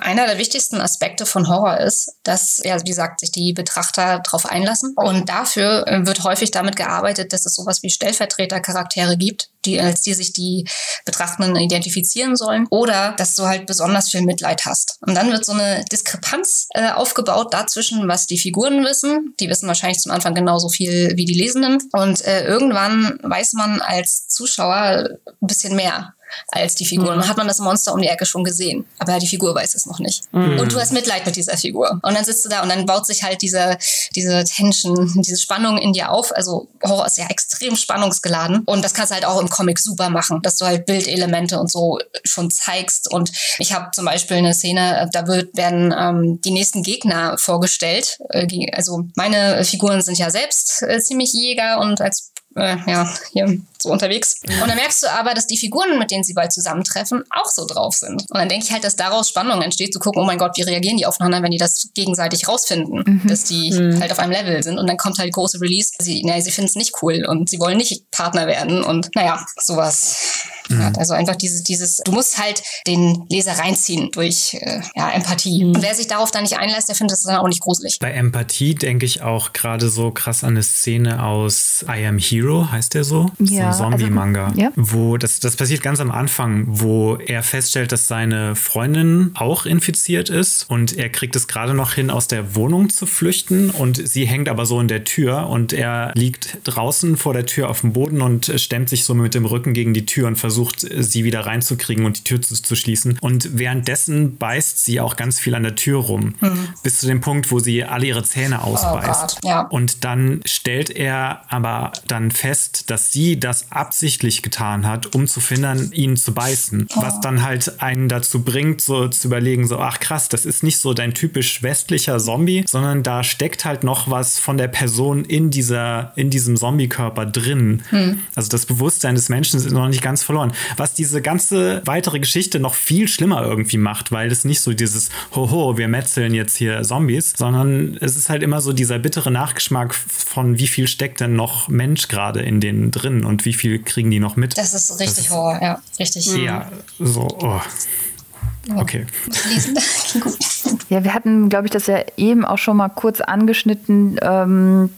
Einer der wichtigsten Aspekte von Horror ist, dass, ja, wie gesagt, sich die Betrachter darauf einlassen. Und dafür äh, wird häufig damit gearbeitet, dass es sowas wie Stellvertretercharaktere gibt, die, als die sich die Betrachtenden identifizieren sollen. Oder dass du halt besonders viel Mitleid hast. Und dann wird so eine Diskrepanz äh, aufgebaut dazwischen, was die Figuren wissen. Die wissen wahrscheinlich zum Anfang genauso viel wie die Lesenden. Und äh, irgendwann weiß man als Zuschauer ein bisschen mehr als die Figur. Dann hat man das Monster um die Ecke schon gesehen. Aber die Figur weiß es noch nicht. Und du hast Mitleid mit dieser Figur. Und dann sitzt du da und dann baut sich halt diese, diese Tension, diese Spannung in dir auf. Also Horror ist ja extrem spannungsgeladen. Und das kannst du halt auch im Comic super machen, dass du halt Bildelemente und so schon zeigst. Und ich habe zum Beispiel eine Szene, da wird, werden ähm, die nächsten Gegner vorgestellt. Äh, Also meine Figuren sind ja selbst äh, ziemlich Jäger und als äh, ja, hier so unterwegs. Und dann merkst du aber, dass die Figuren, mit denen sie bald zusammentreffen, auch so drauf sind. Und dann denke ich halt, dass daraus Spannung entsteht, zu gucken, oh mein Gott, wie reagieren die aufeinander, wenn die das gegenseitig rausfinden, dass die halt auf einem Level sind. Und dann kommt halt große Release, sie, naja, sie finden es nicht cool und sie wollen nicht Partner werden und naja, sowas. Ja, also einfach dieses, dieses, du musst halt den Leser reinziehen durch äh, ja, Empathie. Und wer sich darauf dann nicht einlässt, der findet es dann auch nicht gruselig. Bei Empathie denke ich auch gerade so krass an eine Szene aus I Am Hero, heißt der so? Ja, so ein Zombie-Manga. also, ja. Wo das, das passiert ganz am Anfang, wo er feststellt, dass seine Freundin auch infiziert ist und er kriegt es gerade noch hin, aus der Wohnung zu flüchten und sie hängt aber so in der Tür und er liegt draußen vor der Tür auf dem Boden und stemmt sich so mit dem Rücken gegen die Tür und versucht, sie wieder reinzukriegen und die Tür zu, zu schließen. Und währenddessen beißt sie auch ganz viel an der Tür rum. Bis zu dem Punkt, wo sie alle ihre Zähne ausbeißt. Gott, ja. Und dann stellt er aber dann fest, dass sie das absichtlich getan hat, um zu verhindern, ihn zu beißen. Was dann halt einen dazu bringt, so zu überlegen, so, ach krass, das ist nicht so dein typisch westlicher Zombie, sondern da steckt halt noch was von der Person in dieser, in diesem Zombie-Körper drin. Also das Bewusstsein des Menschen ist noch nicht ganz verloren. Was diese ganze weitere Geschichte noch viel schlimmer irgendwie macht, weil es nicht so dieses Hoho, wir metzeln jetzt hier Zombies, sondern es ist halt immer so dieser bittere Nachgeschmack von wie viel steckt denn noch Mensch gerade in denen drin und wie viel kriegen die noch mit. Das ist richtig Horror, ja. Richtig. ja, so, oh. Okay. Ja, wir hatten, glaube ich, das ja eben auch schon mal kurz angeschnitten, ähm,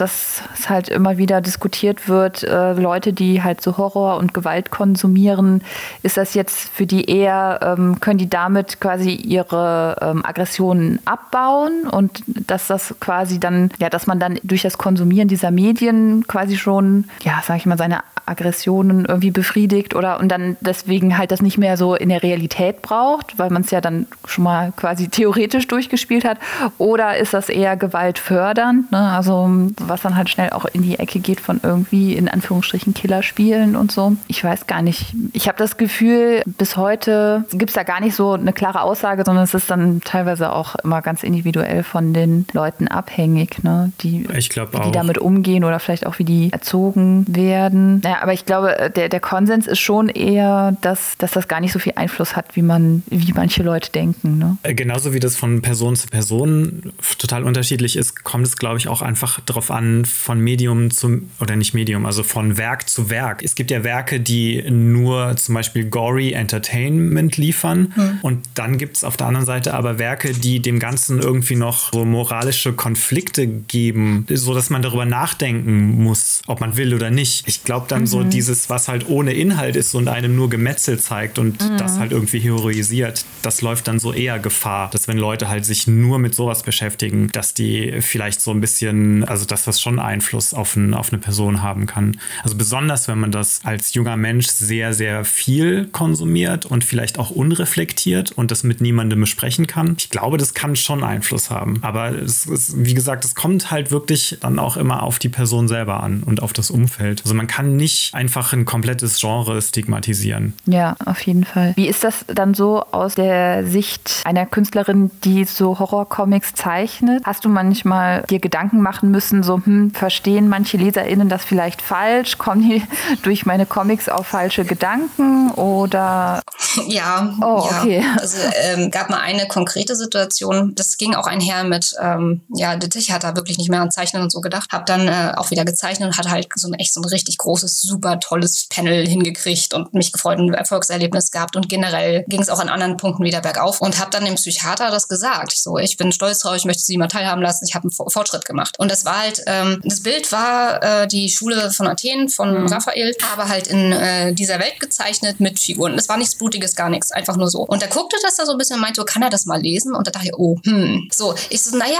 dass es halt immer wieder diskutiert wird, äh, Leute, die halt so Horror und Gewalt konsumieren, ist das jetzt für die eher, ähm, können die damit quasi ihre ähm, Aggressionen abbauen und dass das quasi dann, ja, dass man dann durch das Konsumieren dieser Medien quasi schon, ja, sag ich mal, seine Aggressionen irgendwie befriedigt oder und dann deswegen halt das nicht mehr so in der Realität braucht, weil man es ja dann schon mal quasi theoretisch durchgespielt hat. Oder ist das eher gewaltfördernd, ne? also was dann halt schnell auch in die Ecke geht von irgendwie in Anführungsstrichen Killerspielen und so. Ich weiß gar nicht. Ich habe das Gefühl, bis heute gibt es da gar nicht so eine klare Aussage, sondern es ist dann teilweise auch immer ganz individuell von den Leuten abhängig, ne? die, ich glaub wie die damit umgehen oder vielleicht auch wie die erzogen werden. Naja, aber ich glaube, der, der Konsens ist schon eher, dass, dass das gar nicht so viel Einfluss hat, wie man, wie manche Leute denken. Ne? Äh, genauso wie das von Person zu Person total unterschiedlich ist, kommt es, glaube ich, auch einfach darauf an, von Medium zu, oder nicht Medium, also von Werk zu Werk. Es gibt ja Werke, die nur zum Beispiel gory Entertainment liefern hm. und dann gibt es auf der anderen Seite aber Werke, die dem Ganzen irgendwie noch so moralische Konflikte geben, so dass man darüber nachdenken muss, ob man will oder nicht. Ich glaube dann. So dieses, was halt ohne Inhalt ist und einem nur Gemetzel zeigt und mhm. das halt irgendwie heroisiert, das läuft dann so eher Gefahr, dass wenn Leute halt sich nur mit sowas beschäftigen, dass die vielleicht so ein bisschen, also dass das schon Einfluss auf, ein, auf eine Person haben kann. Also besonders, wenn man das als junger Mensch sehr, sehr viel konsumiert und vielleicht auch unreflektiert und das mit niemandem besprechen kann. Ich glaube, das kann schon Einfluss haben. Aber es ist, wie gesagt, es kommt halt wirklich dann auch immer auf die Person selber an und auf das Umfeld. Also man kann nicht einfach ein komplettes Genre stigmatisieren. Ja, auf jeden Fall. Wie ist das dann so aus der Sicht einer Künstlerin, die so Horrorcomics zeichnet? Hast du manchmal dir Gedanken machen müssen, so, hm, verstehen manche LeserInnen das vielleicht falsch? Kommen die durch meine Comics auf falsche Gedanken oder? Ja. Oh, okay. Ja. Also ähm, gab mal eine konkrete Situation, das ging auch einher mit, ähm, ja, ich hatte da wirklich nicht mehr an Zeichnen und so gedacht, habe dann äh, auch wieder gezeichnet und hatte halt so ein echt so ein richtig großes, super tolles Panel hingekriegt und mich gefreut und ein Erfolgserlebnis gehabt und generell ging es auch an anderen Punkten wieder bergauf und habe dann dem Psychiater das gesagt. Ich so, ich bin stolz drauf, ich möchte sie mal teilhaben lassen, ich habe einen Fortschritt gemacht. Und das war halt, ähm, das Bild war äh, die Schule von Athen von mhm. Raphael, aber halt in äh, dieser Welt gezeichnet mit Figuren. Es war nichts Blutiges, gar nichts, einfach nur so. Und er guckte das da so ein bisschen und meinte, kann er das mal lesen? Und da dachte ich, oh, hm. So, ich so, naja,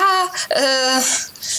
äh,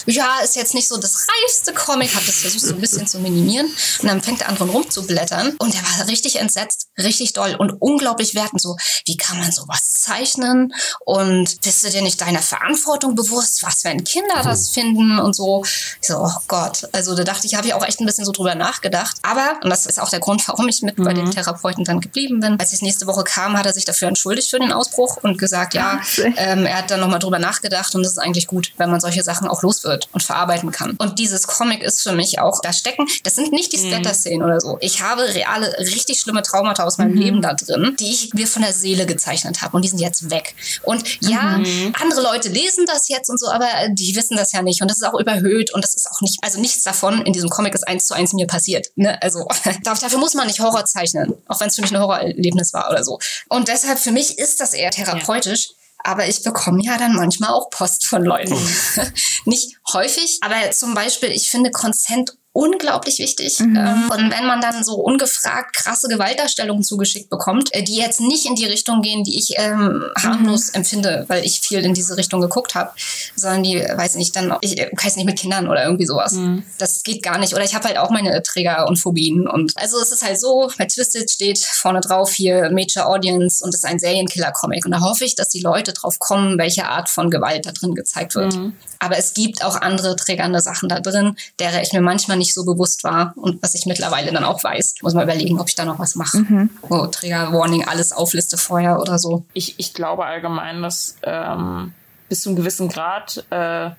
ja, ist jetzt nicht so das reifste Comic, habe das versucht so ein bisschen zu minimieren. Und dann fängt der andere rumzublättern und er war richtig entsetzt, richtig doll und unglaublich wertend. So, wie kann man sowas zeichnen? Und bist du dir nicht deiner Verantwortung bewusst? Was, wenn Kinder das finden und so? Ich so, oh Gott. Also da dachte ich, habe ich auch echt ein bisschen so drüber nachgedacht. Aber, und das ist auch der Grund, warum ich mit mhm. bei den mhm. Therapeuten dann geblieben bin. Als ich nächste Woche kam, hat er sich dafür entschuldigt für den Ausbruch und gesagt, ja, ähm, er hat dann nochmal drüber nachgedacht und es ist eigentlich gut, wenn man solche Sachen auch los wird und verarbeiten kann. Und dieses Comic ist für mich auch, da stecken, das sind nicht die mhm. Splatter-Szenen oder so. Ich habe reale, richtig schlimme Traumata aus meinem mhm. Leben da drin, die ich mir von der Seele gezeichnet habe und die sind jetzt weg. Und ja, mhm. andere Leute lesen das jetzt und so, aber die wissen das ja nicht und das ist auch überhöht und das ist auch nicht, also nichts davon in diesem Comic ist eins zu eins mir passiert. Ne? Also dafür muss man nicht Horror zeichnen, auch wenn es für mich ein Horrorerlebnis war oder so. Und deshalb für mich ist das eher therapeutisch. Ja. Aber ich bekomme ja dann manchmal auch Post von Leuten. Mhm. Nicht häufig, aber zum Beispiel, ich finde Consent unglaublich wichtig. Mhm. Ähm, und wenn man dann so ungefragt krasse Gewaltdarstellungen zugeschickt bekommt, äh, die jetzt nicht in die Richtung gehen, die ich ähm, harmlos mhm. empfinde, weil ich viel in diese Richtung geguckt habe, sondern die, weiß nicht, dann, ich äh, weiß nicht, mit Kindern oder irgendwie sowas. Mhm. Das geht gar nicht. Oder ich habe halt auch meine Trigger und Phobien. Und also es ist halt so, bei Twisted steht vorne drauf hier Major Audience und es ist ein Serienkiller-Comic. Und da hoffe ich, dass die Leute drauf kommen, welche Art von Gewalt da drin gezeigt wird. Mhm. Aber es gibt auch andere triggernde Sachen da drin, derer ich mir manchmal nicht so bewusst war und was ich mittlerweile dann auch weiß. Muss mal überlegen, ob ich da noch was mache. Mhm. Oh, Trigger, Warning, alles aufliste vorher oder so. Ich, ich glaube allgemein, dass ähm, bis zu einem gewissen Grad äh,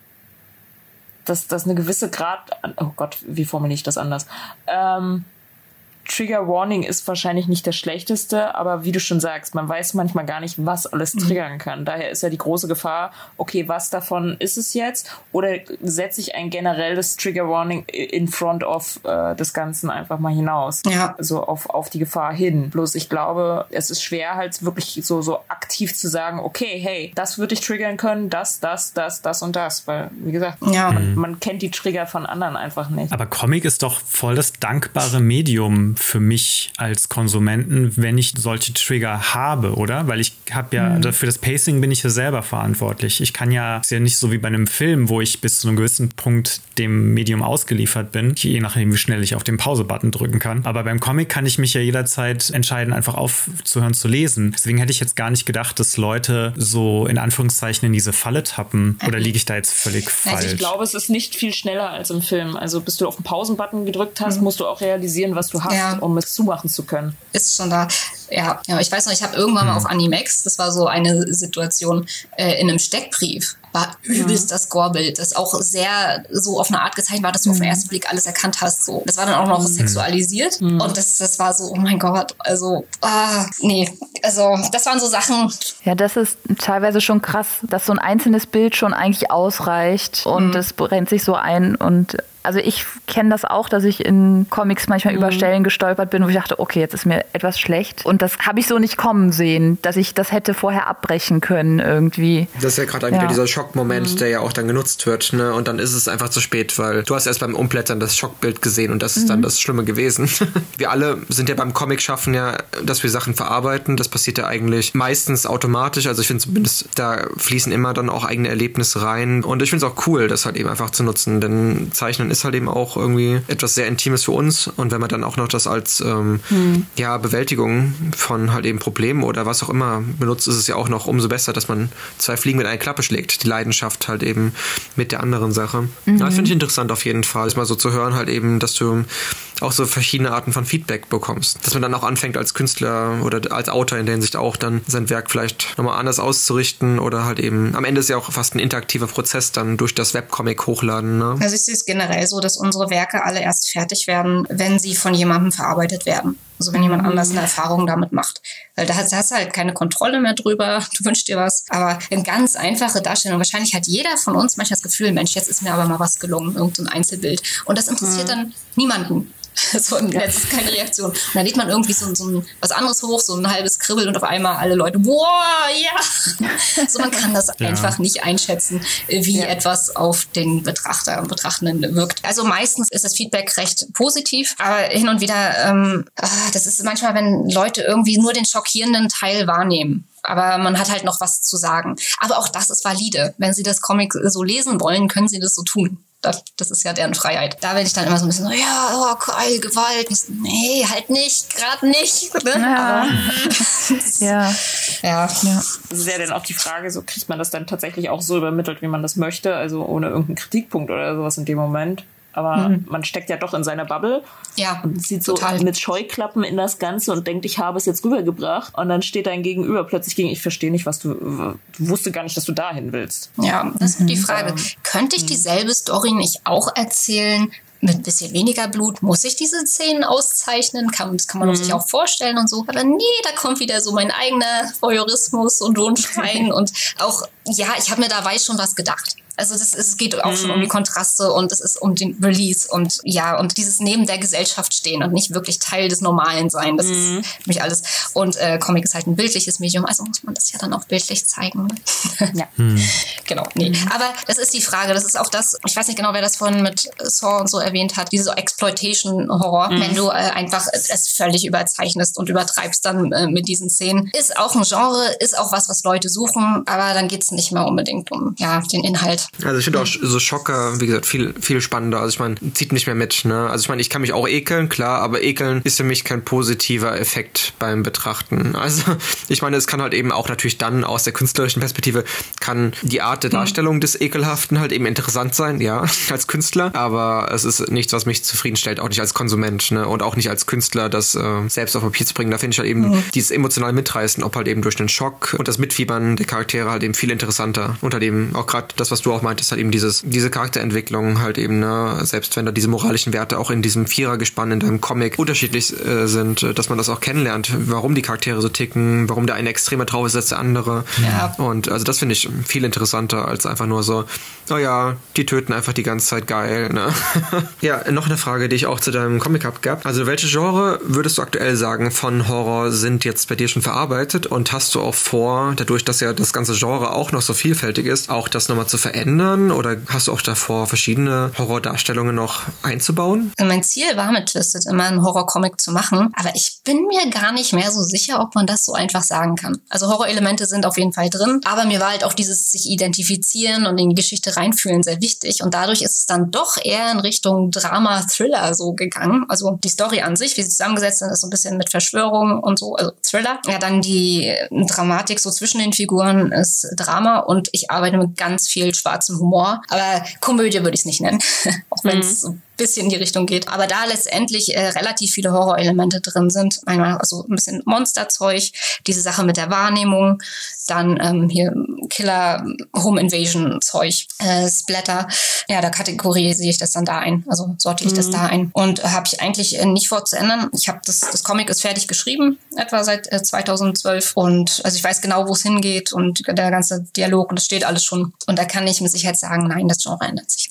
dass, dass eine gewisse Grad, oh Gott, wie formuliere ich das anders? Ähm, Trigger Warning ist wahrscheinlich nicht der schlechteste, aber wie du schon sagst, man weiß manchmal gar nicht, was alles mhm. triggern kann. Daher ist ja die große Gefahr, okay, was davon ist es jetzt? Oder setze ich ein generelles Trigger Warning in front of äh, des Ganzen einfach mal hinaus? Ja. So auf, auf die Gefahr hin. Bloß ich glaube, es ist schwer halt wirklich so, so aktiv zu sagen, okay, hey, das würde ich triggern können, das, das, das, das und das. Weil, wie gesagt, ja. man, man kennt die Trigger von anderen einfach nicht. Aber Comic ist doch voll das dankbare Medium für mich als Konsumenten, wenn ich solche Trigger habe, oder? Weil ich habe ja, mhm. für das Pacing bin ich ja selber verantwortlich. Ich kann ja, ist ja nicht so wie bei einem Film, wo ich bis zu einem gewissen Punkt dem Medium ausgeliefert bin, je nachdem, wie schnell ich auf den Pause-Button drücken kann. Aber beim Comic kann ich mich ja jederzeit entscheiden, einfach aufzuhören zu lesen. Deswegen hätte ich jetzt gar nicht gedacht, dass Leute so in Anführungszeichen in diese Falle tappen. Oder liege ich da jetzt völlig falsch? Also ich glaube, es ist nicht viel schneller als im Film. Also bis du auf den Pausen-Button gedrückt hast, mhm. musst du auch realisieren, was du hast, ja. Um es zumachen zu können. Ist schon da. Ja, ja ich weiß noch, ich habe irgendwann mal mhm. auf Animex, das war so eine Situation, äh, in einem Steckbrief war übelst das Scorebild, das auch sehr so auf eine Art gezeichnet war, dass du mhm. auf den ersten Blick alles erkannt hast. So. Das war dann auch noch mhm. sexualisiert mhm. und das, das war so, oh mein Gott, also, ah, nee, also das waren so Sachen. Ja, das ist teilweise schon krass, dass so ein einzelnes Bild schon eigentlich ausreicht und mhm. das brennt sich so ein und also ich kenne das auch, dass ich in Comics manchmal mhm. über Stellen gestolpert bin, wo ich dachte, okay, jetzt ist mir etwas schlecht. Und das habe ich so nicht kommen sehen, dass ich das hätte vorher abbrechen können irgendwie. Das ist ja gerade ja. wieder dieser Schockmoment, mhm. der ja auch dann genutzt wird. Ne? Und dann ist es einfach zu spät, weil du hast erst beim Umblättern das Schockbild gesehen und das ist mhm. dann das Schlimme gewesen. wir alle sind ja beim Comic schaffen ja, dass wir Sachen verarbeiten. Das passiert ja eigentlich meistens automatisch. Also ich finde zumindest, da fließen immer dann auch eigene Erlebnisse rein. Und ich finde es auch cool, das halt eben einfach zu nutzen, denn Zeichnen ist halt eben auch irgendwie etwas sehr Intimes für uns. Und wenn man dann auch noch das als ähm, hm. ja, Bewältigung von halt eben Problemen oder was auch immer benutzt, ist es ja auch noch umso besser, dass man zwei Fliegen mit einer Klappe schlägt. Die Leidenschaft halt eben mit der anderen Sache. Mhm. Das finde ich interessant auf jeden Fall. Das mal so zu hören, halt eben, dass du auch so verschiedene Arten von Feedback bekommst. Dass man dann auch anfängt als Künstler oder als Autor in der Hinsicht auch dann sein Werk vielleicht nochmal anders auszurichten oder halt eben, am Ende ist ja auch fast ein interaktiver Prozess dann durch das Webcomic hochladen. Ne? Also ich sehe es generell so, dass unsere Werke alle erst fertig werden, wenn sie von jemandem verarbeitet werden. Also wenn jemand anders eine Erfahrung damit macht. Weil da hast, du halt keine Kontrolle mehr drüber, du wünschst dir was. Aber eine ganz einfache Darstellung. Wahrscheinlich hat jeder von uns manchmal das Gefühl, Mensch, jetzt ist mir aber mal was gelungen, irgendein Einzelbild. Und das interessiert mhm. dann niemanden. so im Netz, keine Reaktion. Und dann lädt man irgendwie so, so ein, was anderes hoch, so ein halbes Kribbel und auf einmal alle Leute, boah, ja. So, man kann das ja. einfach nicht einschätzen, wie ja. etwas auf den Betrachter und Betrachtenden wirkt. Also meistens ist das Feedback recht positiv, aber hin und wieder, ähm, ah, das ist manchmal, wenn Leute irgendwie nur den schockierenden Teil wahrnehmen aber man hat halt noch was zu sagen. Aber auch das ist valide. Wenn Sie das Comic so lesen wollen, können Sie das so tun. Das, das ist ja deren Freiheit. Da bin ich dann immer so ein bisschen so, ja, oh, geil, Gewalt. So, nee, halt nicht, gerade nicht. Ne? Ja. ja. ja. ja. Das ist ja dann auch die Frage, so kriegt man das dann tatsächlich auch so übermittelt, wie man das möchte, also ohne irgendeinen Kritikpunkt oder sowas in dem Moment aber mhm. man steckt ja doch in seiner Bubble ja, und sieht so total. mit Scheuklappen in das Ganze und denkt, ich habe es jetzt rübergebracht und dann steht dein Gegenüber plötzlich gegen, ich verstehe nicht, was du, du wusste gar nicht, dass du dahin willst. Ja, das ist die mhm. Frage. Ähm, Könnte ich mhm. dieselbe Story nicht auch erzählen, mit ein bisschen weniger Blut, muss ich diese Szenen auszeichnen? Kann, das kann man mhm. sich auch vorstellen und so. Aber nee, da kommt wieder so mein eigener Voyeurismus und Wunsch rein. und auch, ja, ich habe mir dabei schon was gedacht. Also das, es geht auch mhm. schon um die mhm. Kontraste und es ist um den Release und ja, und dieses neben der Gesellschaft stehen und nicht wirklich Teil des Normalen sein. Das mhm. ist für mich alles. Und äh, Comic ist halt ein bildliches Medium, also muss man das ja dann auch bildlich zeigen. Ne? ja. Mhm. Genau. Nee. Mhm. Aber das ist die Frage. Das ist auch das, ich weiß nicht genau, wer das vorhin mit Saw und so erwähnt hat, diese Exploitation-Horror, mhm. wenn du äh, einfach es völlig überzeichnest und übertreibst dann äh, mit diesen Szenen. Ist auch ein Genre, ist auch was, was Leute suchen, aber dann geht es nicht mehr unbedingt um ja, den Inhalt also ich finde auch so Schocker, wie gesagt, viel, viel spannender. Also ich meine, zieht nicht mehr mit, ne? Also ich meine, ich kann mich auch ekeln, klar, aber ekeln ist für mich kein positiver Effekt beim Betrachten. Also ich meine, es kann halt eben auch natürlich dann aus der künstlerischen Perspektive kann die Art der mhm. Darstellung des Ekelhaften halt eben interessant sein, ja, als Künstler, aber es ist nichts, was mich zufriedenstellt, auch nicht als Konsument, ne? Und auch nicht als Künstler, das äh, selbst auf Papier zu bringen. Da finde ich halt eben mhm. dieses emotional Mitreißen, ob halt eben durch den Schock und das Mitfiebern der Charaktere halt eben viel interessanter. Unter dem auch gerade das, was du auch meintest, halt eben dieses, diese Charakterentwicklung halt eben, ne, selbst wenn da diese moralischen Werte auch in diesem Vierergespann in deinem Comic unterschiedlich äh, sind, dass man das auch kennenlernt, warum die Charaktere so ticken, warum der eine extremer drauf ist als der andere. Ja. Und also das finde ich viel interessanter als einfach nur so, oh ja, die töten einfach die ganze Zeit geil, ne? ja, noch eine Frage, die ich auch zu deinem Comic hab gehabt. Also welche Genre würdest du aktuell sagen von Horror sind jetzt bei dir schon verarbeitet und hast du auch vor, dadurch, dass ja das ganze Genre auch noch so vielfältig ist, auch das nochmal zu verändern? Ändern oder hast du auch davor, verschiedene Horrordarstellungen noch einzubauen? Mein Ziel war mit Twisted immer einen Horrorcomic zu machen, aber ich bin mir gar nicht mehr so sicher, ob man das so einfach sagen kann. Also Horrorelemente sind auf jeden Fall drin, aber mir war halt auch dieses sich identifizieren und in die Geschichte reinfühlen sehr wichtig und dadurch ist es dann doch eher in Richtung Drama, Thriller so gegangen. Also die Story an sich, wie sie zusammengesetzt sind, ist so ein bisschen mit Verschwörung und so, also Thriller. Ja, dann die Dramatik so zwischen den Figuren ist Drama und ich arbeite mit ganz viel schwarzem Humor, aber Komödie würde ich es nicht nennen, auch wenn es mhm bisschen in die Richtung geht. Aber da letztendlich äh, relativ viele Horrorelemente drin sind. Einmal also ein bisschen Monsterzeug, diese Sache mit der Wahrnehmung, dann ähm, hier Killer Home Invasion Zeug, äh, Splatter. Ja, da kategorisiere ich das dann da ein. Also sortiere ich mhm. das da ein. Und äh, habe ich eigentlich äh, nicht vor zu ändern. Ich habe das, das Comic ist fertig geschrieben, etwa seit äh, 2012. Und also ich weiß genau, wo es hingeht und der ganze Dialog und das steht alles schon. Und da kann ich mit Sicherheit sagen, nein, das Genre ändert sich.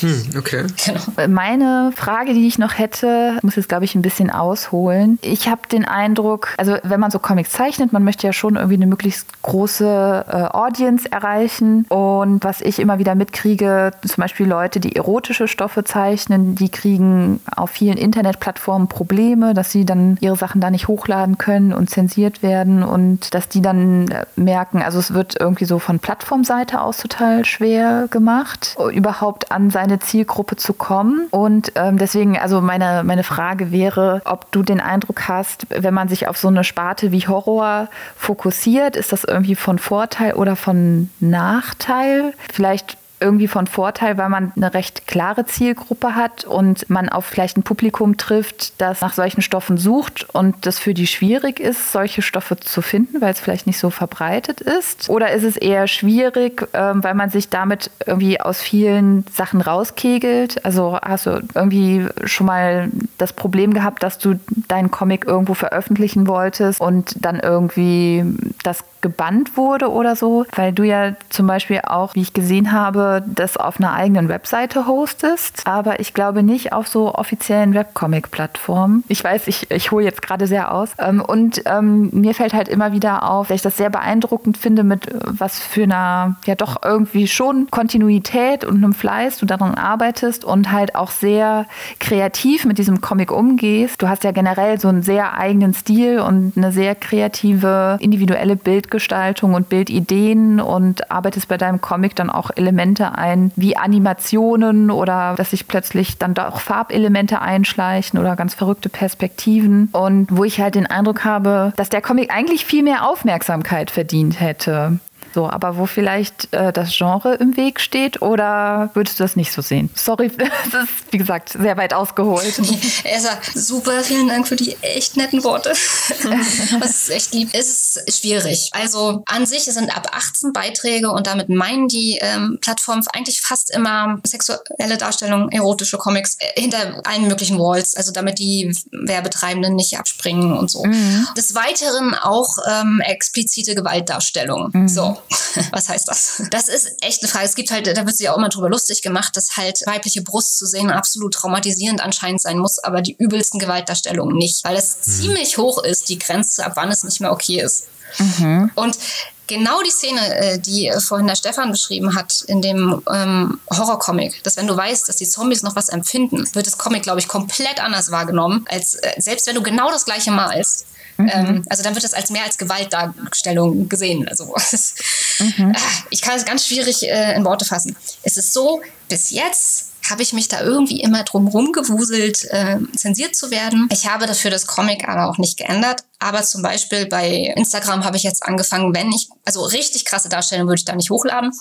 Hm, okay. Genau. Meine Frage, die ich noch hätte, muss jetzt, glaube ich, ein bisschen ausholen. Ich habe den Eindruck, also wenn man so Comics zeichnet, man möchte ja schon irgendwie eine möglichst große äh, Audience erreichen. Und was ich immer wieder mitkriege, zum Beispiel Leute, die erotische Stoffe zeichnen, die kriegen auf vielen Internetplattformen Probleme, dass sie dann ihre Sachen da nicht hochladen können und zensiert werden und dass die dann äh, merken, also es wird irgendwie so von Plattformseite aus total schwer gemacht, überhaupt überhaupt an seine Zielgruppe zu kommen. Und ähm, deswegen, also meine, meine Frage wäre, ob du den Eindruck hast, wenn man sich auf so eine Sparte wie Horror fokussiert, ist das irgendwie von Vorteil oder von Nachteil? Vielleicht irgendwie von Vorteil, weil man eine recht klare Zielgruppe hat und man auf vielleicht ein Publikum trifft, das nach solchen Stoffen sucht und das für die schwierig ist, solche Stoffe zu finden, weil es vielleicht nicht so verbreitet ist? Oder ist es eher schwierig, ähm, weil man sich damit irgendwie aus vielen Sachen rauskegelt? Also hast du irgendwie schon mal das Problem gehabt, dass du deinen Comic irgendwo veröffentlichen wolltest und dann irgendwie das gebannt wurde oder so, weil du ja zum Beispiel auch, wie ich gesehen habe, das auf einer eigenen Webseite hostest, aber ich glaube nicht auf so offiziellen Webcomic-Plattformen. Ich weiß, ich, ich hole jetzt gerade sehr aus. Ähm, und ähm, mir fällt halt immer wieder auf, dass ich das sehr beeindruckend finde, mit was für einer, ja doch irgendwie schon Kontinuität und einem Fleiß du daran arbeitest und halt auch sehr kreativ mit diesem Comic umgehst. Du hast ja generell so einen sehr eigenen Stil und eine sehr kreative, individuelle Bild Bildgestaltung und Bildideen und arbeitest bei deinem Comic dann auch Elemente ein, wie Animationen oder dass sich plötzlich dann doch Farbelemente einschleichen oder ganz verrückte Perspektiven. Und wo ich halt den Eindruck habe, dass der Comic eigentlich viel mehr Aufmerksamkeit verdient hätte. So, aber wo vielleicht äh, das Genre im Weg steht oder würdest du das nicht so sehen? Sorry, das ist, wie gesagt, sehr weit ausgeholt. Elsa, super, vielen Dank für die echt netten Worte. das ist echt lieb. Es ist schwierig. Also an sich sind ab 18 Beiträge und damit meinen die ähm, Plattformen eigentlich fast immer sexuelle Darstellungen, erotische Comics äh, hinter allen möglichen Walls, also damit die Werbetreibenden nicht abspringen und so. Mhm. Des Weiteren auch ähm, explizite Gewaltdarstellungen. Mhm. So. Was heißt das? Das ist echt eine Frage. Es gibt halt, da wird sich auch immer drüber lustig gemacht, dass halt weibliche Brust zu sehen absolut traumatisierend anscheinend sein muss, aber die übelsten Gewaltdarstellungen nicht, weil es mhm. ziemlich hoch ist, die Grenze, ab wann es nicht mehr okay ist. Mhm. Und genau die Szene, äh, die vorhin der Stefan beschrieben hat in dem ähm, Horrorcomic, dass wenn du weißt, dass die Zombies noch was empfinden, wird das Comic, glaube ich, komplett anders wahrgenommen, als äh, selbst wenn du genau das gleiche malst. Mhm. Ähm, also dann wird das als mehr als Gewaltdarstellung gesehen. Also mhm. Ah, ich kann es ganz schwierig äh, in Worte fassen. Es ist so, bis jetzt habe ich mich da irgendwie immer drum rumgewuselt, äh, zensiert zu werden. Ich habe dafür das Comic aber auch nicht geändert. Aber zum Beispiel bei Instagram habe ich jetzt angefangen, wenn ich, also richtig krasse Darstellungen würde ich da nicht hochladen.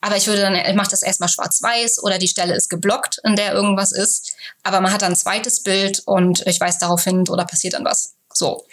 Aber ich würde dann, ich mache das erstmal schwarz-weiß oder die Stelle ist geblockt, in der irgendwas ist. Aber man hat dann ein zweites Bild und ich weiß darauf hin oder passiert dann was. So.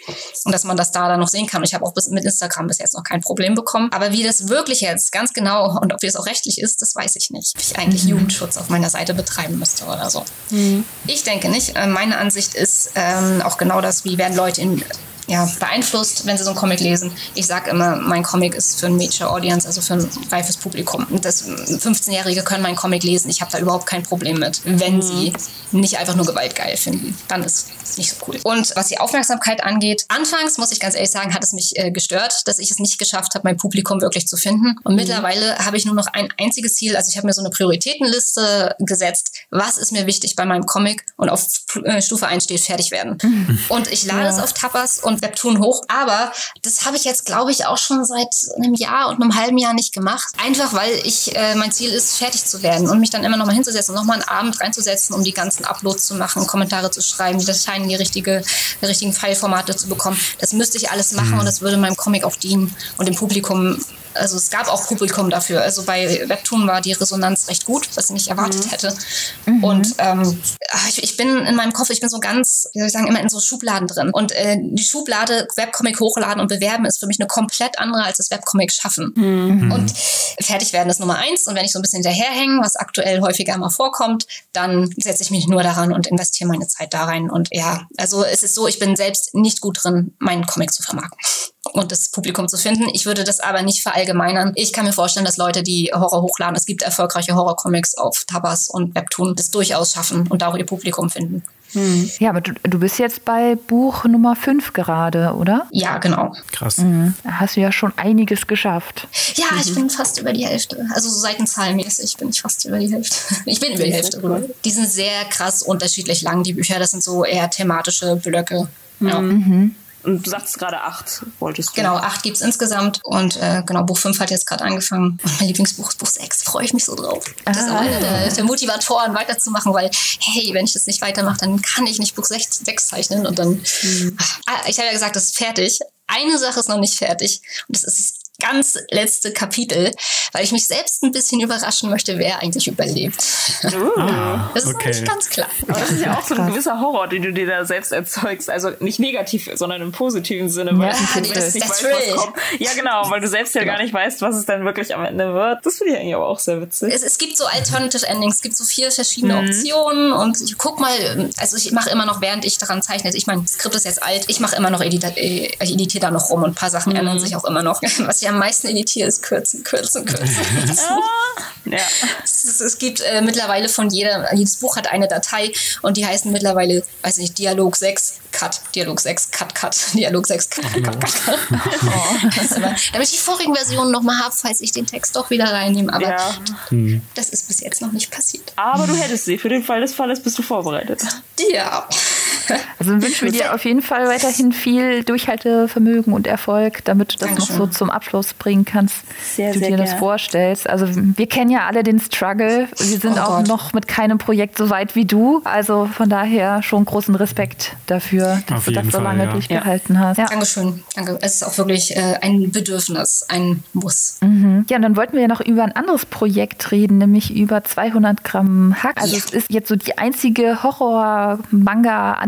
Und dass man das da dann noch sehen kann. Und ich habe auch bis, mit Instagram bis jetzt noch kein Problem bekommen. Aber wie das wirklich jetzt ganz genau und ob wie das auch rechtlich ist, das weiß ich nicht. Ob ich eigentlich mhm. Jugendschutz auf meiner Seite betreiben müsste oder so. Mhm. Ich denke nicht. Äh, meine Ansicht ist ähm, auch genau das, wie werden Leute in ja, beeinflusst, wenn sie so einen Comic lesen. Ich sage immer, mein Comic ist für ein Mature Audience, also für ein reifes Publikum. Das 15-Jährige können meinen Comic lesen. Ich habe da überhaupt kein Problem mit, wenn mhm. sie nicht einfach nur Gewalt geil finden. Dann ist es nicht so cool. Und was die Aufmerksamkeit angeht, anfangs muss ich ganz ehrlich sagen, hat es mich äh, gestört, dass ich es nicht geschafft habe, mein Publikum wirklich zu finden. Und mhm. mittlerweile habe ich nur noch ein einziges Ziel. Also ich habe mir so eine Prioritätenliste gesetzt. Was ist mir wichtig bei meinem Comic? Und auf äh, Stufe 1 steht fertig werden. Mhm. Und ich lade ja. es auf Tapas und Webtoon hoch. Aber das habe ich jetzt, glaube ich, auch schon seit einem Jahr und einem halben Jahr nicht gemacht. Einfach weil ich, äh, mein Ziel ist, fertig zu werden und mich dann immer noch mal hinzusetzen und noch mal einen Abend reinzusetzen, um die ganzen Uploads zu machen, Kommentare zu schreiben, die Dateien in die richtige, die richtigen Fileformate zu bekommen. Das müsste ich alles machen mhm. und das würde meinem Comic auch dienen und dem Publikum also es gab auch Publikum dafür. Also bei Webtoon war die Resonanz recht gut, was ich nicht erwartet mhm. hätte. Mhm. Und ähm, ich, ich, bin in meinem Kopf, ich bin so ganz, wie soll ich sagen, immer in so Schubladen drin. Und äh, die Schublade Webcomic hochladen und bewerben ist für mich eine komplett andere als das Webcomic schaffen. Mhm. Und fertig werden ist Nummer eins. Und wenn ich so ein bisschen hinterherhänge, was aktuell häufiger mal vorkommt, dann setze ich mich nur daran und investiere meine Zeit da rein. Und ja, also es ist so, ich bin selbst nicht gut drin, meinen Comic zu vermarkten und das Publikum zu finden. Ich würde das aber nicht verallgemeinern. Ich kann mir vorstellen, dass Leute, die Horror hochladen, es gibt erfolgreiche Horrorcomics auf Tabas und Webtoon, das durchaus schaffen und da auch ihr Publikum finden. Hm. Ja, aber du, du, bist jetzt bei Buch Nummer 5 gerade, oder? Ja, genau. Krass. Mhm. Hast du ja schon einiges geschafft. Ja, mhm. ich bin fast über die Hälfte. Also so seitenzahlenmäßig bin ich fast über die Hälfte. Ich bin über die Hälfte. Cool. Die sind sehr krass unterschiedlich lang, die Bücher. Das sind so eher thematische Blöcke. Ja. Und du sagst gerade acht, wolltest du. Genau, acht gibt es insgesamt. Und äh, genau, Buch fünf hat jetzt gerade angefangen. Und mein Lieblingsbuch ist Buch sechs. Freue ich mich so drauf. Das ist auch einer der, der, Motivatoren, weiterzumachen, weil, hey, wenn ich das nicht weitermache, dann kann ich nicht Buch sechs, sechs zeichnen. Und dann. Mhm. Ah, ich habe ja gesagt, das ist fertig. Eine Sache ist noch nicht fertig. Und das ist ganz letzte Kapitel, weil ich mich selbst ein bisschen überraschen möchte, wer eigentlich überlebt. Uh, das ist okay. nicht ganz klar. Aber das ist ja auch so ein gewisser Horror, den du dir da selbst erzeugst. Also nicht negativ, sondern im positiven Sinne, weil ja, du nee, das, nicht weißt, was kommt. Ja, genau, weil du selbst ja genau. gar nicht weißt, was es dann wirklich am Ende wird. Das finde ich eigentlich aber auch sehr witzig. Es, es, gibt so Alternative Endings, es gibt so vier verschiedene mhm. Optionen und ich guck mal, also ich mache immer noch, während ich daran zeichne, ich meine, das Skript ist jetzt alt, ich mache immer noch, editiere editier da noch rum und ein paar Sachen mhm. ändern sich auch immer noch. Was ich am meisten editiere, ist kürzen, kürzen, kürzen. ja. es, es, gibt äh, mittlerweile von jeder, jedes Buch hat eine Datei und die heißen mittlerweile, weiß nicht, Dialog 6, Cut, Dialog 6, Cut, Cut, Dialog 6, Cut, Cut, Cut. Cut. oh. aber, damit ich die vorigen Versionen nochmal habe, falls ich den Text doch wieder reinnehme. Aber ja. das ist bis jetzt noch nicht passiert. Aber du hättest sie. Für den Fall des Falles bist du vorbereitet. Ja. Also wünschen wir dir auf jeden Fall weiterhin viel Durchhaltevermögen und Erfolg, damit du das Dankeschön. noch so zum Abschluss bringen kannst, sehr, du dir gern. das vorstellst. Also wir kennen ja alle den Struggle. Wir sind oh auch Gott. noch mit keinem Projekt so weit wie du. Also von daher schon großen Respekt dafür, dass auf du das so lange ja. durchgehalten hast. Ja. Dankeschön. Danke. Es ist auch wirklich äh, ein Bedürfnis, ein Muss. Mhm. Ja, und dann wollten wir ja noch über ein anderes Projekt reden, nämlich über 200 Gramm Hack. Also ja. es ist jetzt so die einzige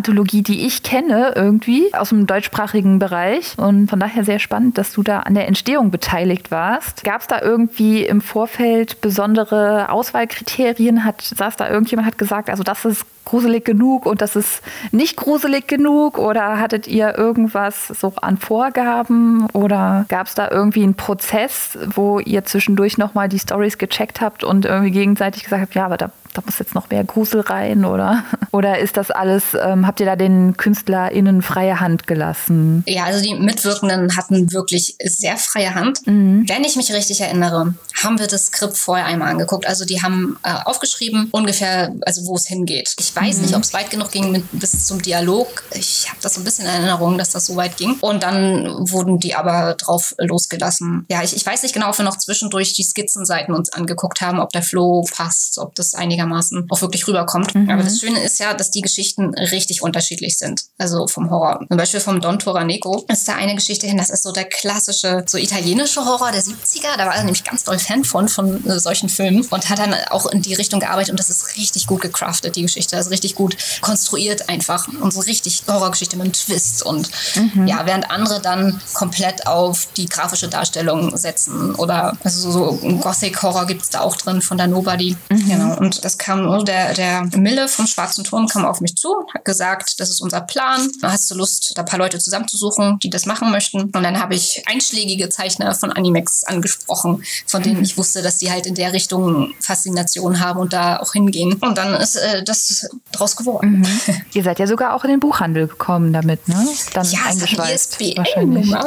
Horror-Manga-Anthologie, die ich kenne irgendwie aus dem deutschsprachigen Bereich. Und von daher sehr spannend, dass du da an der Entstehung beteiligt warst. Gab es da irgendwie im Vorfeld besondere Auswahlkriterien? Hat, saß da irgendjemand, hat gesagt, also das ist gruselig genug und das ist nicht gruselig genug? Oder hattet ihr irgendwas so an Vorgaben? Oder gab es da irgendwie einen Prozess, wo ihr zwischendurch nochmal die Stories gecheckt habt und irgendwie gegenseitig gesagt habt, ja, aber da da muss jetzt noch mehr Grusel rein oder oder ist das alles ähm, habt ihr da den KünstlerInnen freie Hand gelassen? Ja, also die Mitwirkenden hatten wirklich sehr freie Hand. Mhm. Wenn ich mich richtig erinnere, haben wir das Skript vorher einmal angeguckt. Also die haben äh, aufgeschrieben ungefähr, also wo es hingeht. Ich weiß mhm. nicht, ob es weit genug ging mit, bis zum Dialog. Ich habe das so ein bisschen in Erinnerung, dass das so weit ging. Und dann wurden die aber drauf losgelassen. Ja, ich, ich weiß nicht genau, ob wir noch zwischendurch die Skizzenseiten uns angeguckt haben, ob der Flow passt, ob das einigermaßen einigermaßen auch wirklich rüberkommt. Mhm. Aber das Schöne ist ja, dass die Geschichten richtig unterschiedlich sind. Also vom Horror. Zum Beispiel vom Don Toraneco ist da eine Geschichte hin, das ist so der klassische, so italienische Horror der 70er. Da war er nämlich ganz doll Fan von, von äh, solchen Filmen und hat dann auch in die Richtung gearbeitet und das ist richtig gut gecraftet, die Geschichte. Also richtig gut konstruiert einfach und so richtig Horrorgeschichte mit einem Twist und mhm. ja, während andere dann komplett auf die grafische Darstellung setzen oder also so Gothic Horror gibt es da auch drin von der Nobody. Mhm. Genau. Und das es kam nur der, der Mille vom Schwarzen Turm kam auf mich zu und hat gesagt, das ist unser Plan. Hast du Lust, da ein paar Leute zusammenzusuchen, die das machen möchten? Und dann habe ich einschlägige Zeichner von Animex angesprochen, von denen ich wusste, dass die halt in der Richtung Faszination haben und da auch hingehen. Und dann ist äh, das draus geworden. Mhm. Ihr seid ja sogar auch in den Buchhandel gekommen damit, ne? Dann Ja, eingeschweißt. ISBN-Nummer.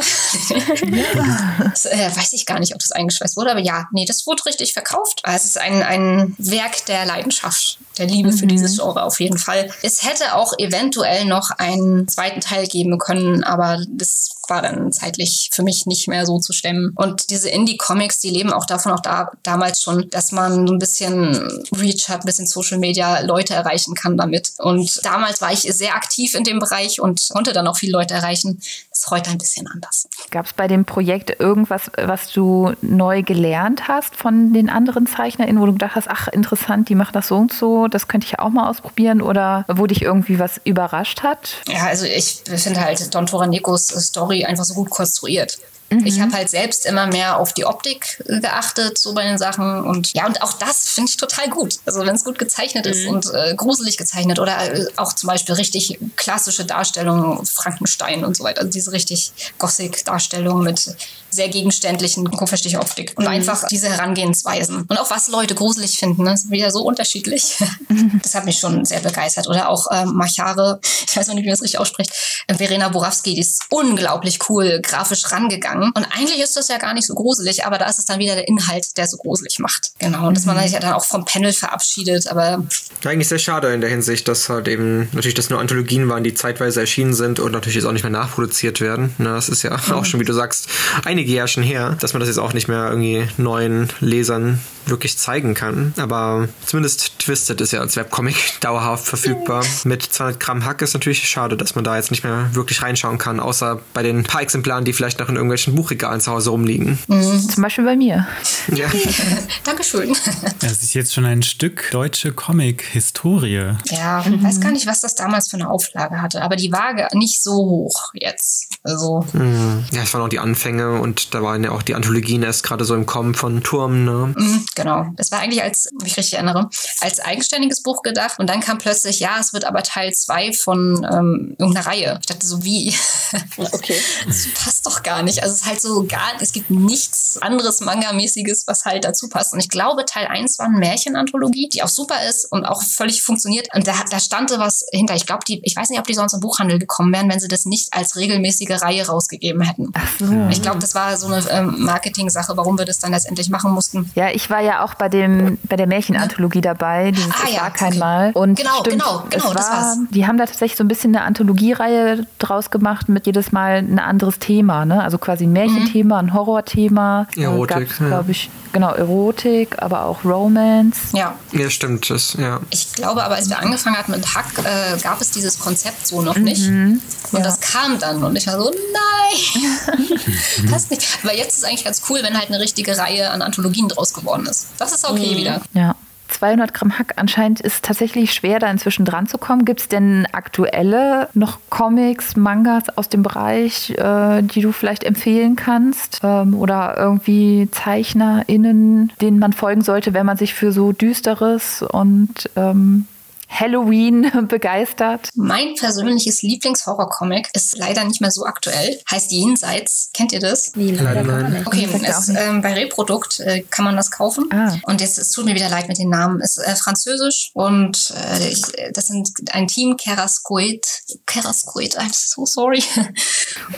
das, äh, weiß ich gar nicht, ob das eingeschweißt wurde, aber ja, nee, das wurde richtig verkauft. Es ist ein, ein Werk der Leidenschaft, der Liebe für dieses Genre auf jeden Fall. Es hätte auch eventuell noch einen zweiten Teil geben können, aber das war dann zeitlich für mich nicht mehr so zu stemmen. Und diese Indie-Comics, die leben auch davon, auch da, damals schon, dass man ein bisschen Reach hat, ein bisschen Social Media Leute erreichen kann damit. Und damals war ich sehr aktiv in dem Bereich und konnte dann auch viele Leute erreichen. Ist heute ein bisschen anders. Gab es bei dem Projekt irgendwas, was du neu gelernt hast von den anderen ZeichnerInnen, wo du gedacht hast, ach interessant, die machen das so und so, das könnte ich ja auch mal ausprobieren oder wo dich irgendwie was überrascht hat? Ja, also ich finde halt Don Toranekos Story einfach so gut konstruiert. Ich habe halt selbst immer mehr auf die Optik äh, geachtet, so bei den Sachen. Und ja, und auch das finde ich total gut. Also wenn es gut gezeichnet ist und äh, gruselig gezeichnet oder äh, auch zum Beispiel richtig klassische Darstellungen, Frankenstein und so weiter. Also diese richtig Gothic-Darstellung mit sehr gegenständlichen, kupferstiche Optik. Und einfach diese Herangehensweisen. Und auch was Leute gruselig finden, ne? ist wieder so unterschiedlich. das hat mich schon sehr begeistert. Oder auch ähm, Machare, ich weiß noch nicht, wie man das richtig ausspricht, äh, Verena Borowski, die ist unglaublich cool grafisch rangegangen. Und eigentlich ist das ja gar nicht so gruselig, aber da ist es dann wieder der Inhalt, der so gruselig macht. Genau. Und dass man sich ja dann auch vom Panel verabschiedet. Aber Eigentlich sehr schade in der Hinsicht, dass halt eben natürlich das nur Anthologien waren, die zeitweise erschienen sind und natürlich jetzt auch nicht mehr nachproduziert werden. Na, das ist ja auch schon, wie du sagst, einige Jahre schon her, dass man das jetzt auch nicht mehr irgendwie neuen Lesern wirklich zeigen kann. Aber zumindest Twisted ist ja als Webcomic dauerhaft verfügbar. Mit 200 Gramm Hack ist natürlich schade, dass man da jetzt nicht mehr wirklich reinschauen kann, außer bei den paar Exemplaren, die vielleicht noch in irgendwelchen Buchregalen zu Hause rumliegen. Zum Beispiel bei mir. Ja. Dankeschön. Es ist jetzt schon ein Stück deutsche Comic-Historie. Ja, ich weiß gar nicht, was das damals für eine Auflage hatte, aber die war ge- nicht so hoch jetzt. Also, Ja, es waren auch die Anfänge und da waren ja auch die Anthologien erst gerade so im Kommen von Turm, ne? mm, genau. Das war eigentlich als, wenn ich richtig erinnere, als eigenständiges Buch gedacht und dann kam plötzlich, ja, es wird aber Teil 2 von ähm, irgendeiner Reihe. Ich dachte so, wie? Okay. Das passt doch gar nicht. Also es ist halt so gar, es gibt nichts anderes Manga-mäßiges, was halt dazu passt. Und ich glaube, Teil 1 war eine Märchenanthologie, die auch super ist und auch völlig funktioniert. Und da, da stand was hinter. Ich glaube, die, ich weiß nicht, ob die sonst im Buchhandel gekommen wären, wenn sie das nicht als regelmäßige Reihe rausgegeben hätten. Ach so. Ich glaube, das war so eine ähm, Marketing-Sache, warum wir das dann letztendlich machen mussten. Ja, ich war ja auch bei dem bei der Märchenanthologie dabei, dieses Ah, ja, war kein okay. Mal. Und Genau, stimmt, genau, genau, es das war, war's. Die haben da tatsächlich so ein bisschen eine Anthologiereihe draus gemacht mit jedes Mal ein anderes Thema, ne? Also quasi ein Märchenthema, ein Horrorthema. Erotik, ja. glaube ich, genau Erotik, aber auch Romance. Ja, Ja, stimmt. Das, ja. Ich glaube aber, als wir angefangen hatten mit Hack, äh, gab es dieses Konzept so noch nicht. Und Ja. das kam dann und ich war so, nein, passt nicht. Aber jetzt ist es eigentlich ganz cool, wenn halt eine richtige Reihe an Anthologien draus geworden ist. Das ist okay wieder. Ja. 200 Gramm Hack anscheinend ist tatsächlich schwer, da inzwischen dran zu kommen. Gibt es denn aktuelle noch Comics, Mangas aus dem Bereich, äh, die du vielleicht empfehlen kannst? Ähm, oder irgendwie ZeichnerInnen, denen man folgen sollte, wenn man sich für so Düsteres und ähm, Halloween begeistert? Mein persönliches Lieblingshorror-Comic ist leider nicht mehr so aktuell. Heißt Jenseits. Kennt ihr das? Nee, leider nicht. Okay, ja es, ähm, bei Reprodukt äh, kann man das kaufen. Ah. Und jetzt es tut mir wieder leid mit den Namen. Es ist äh, französisch und äh, ich, das sind ein Team Kerascoid. Kerascoid, I'm so sorry.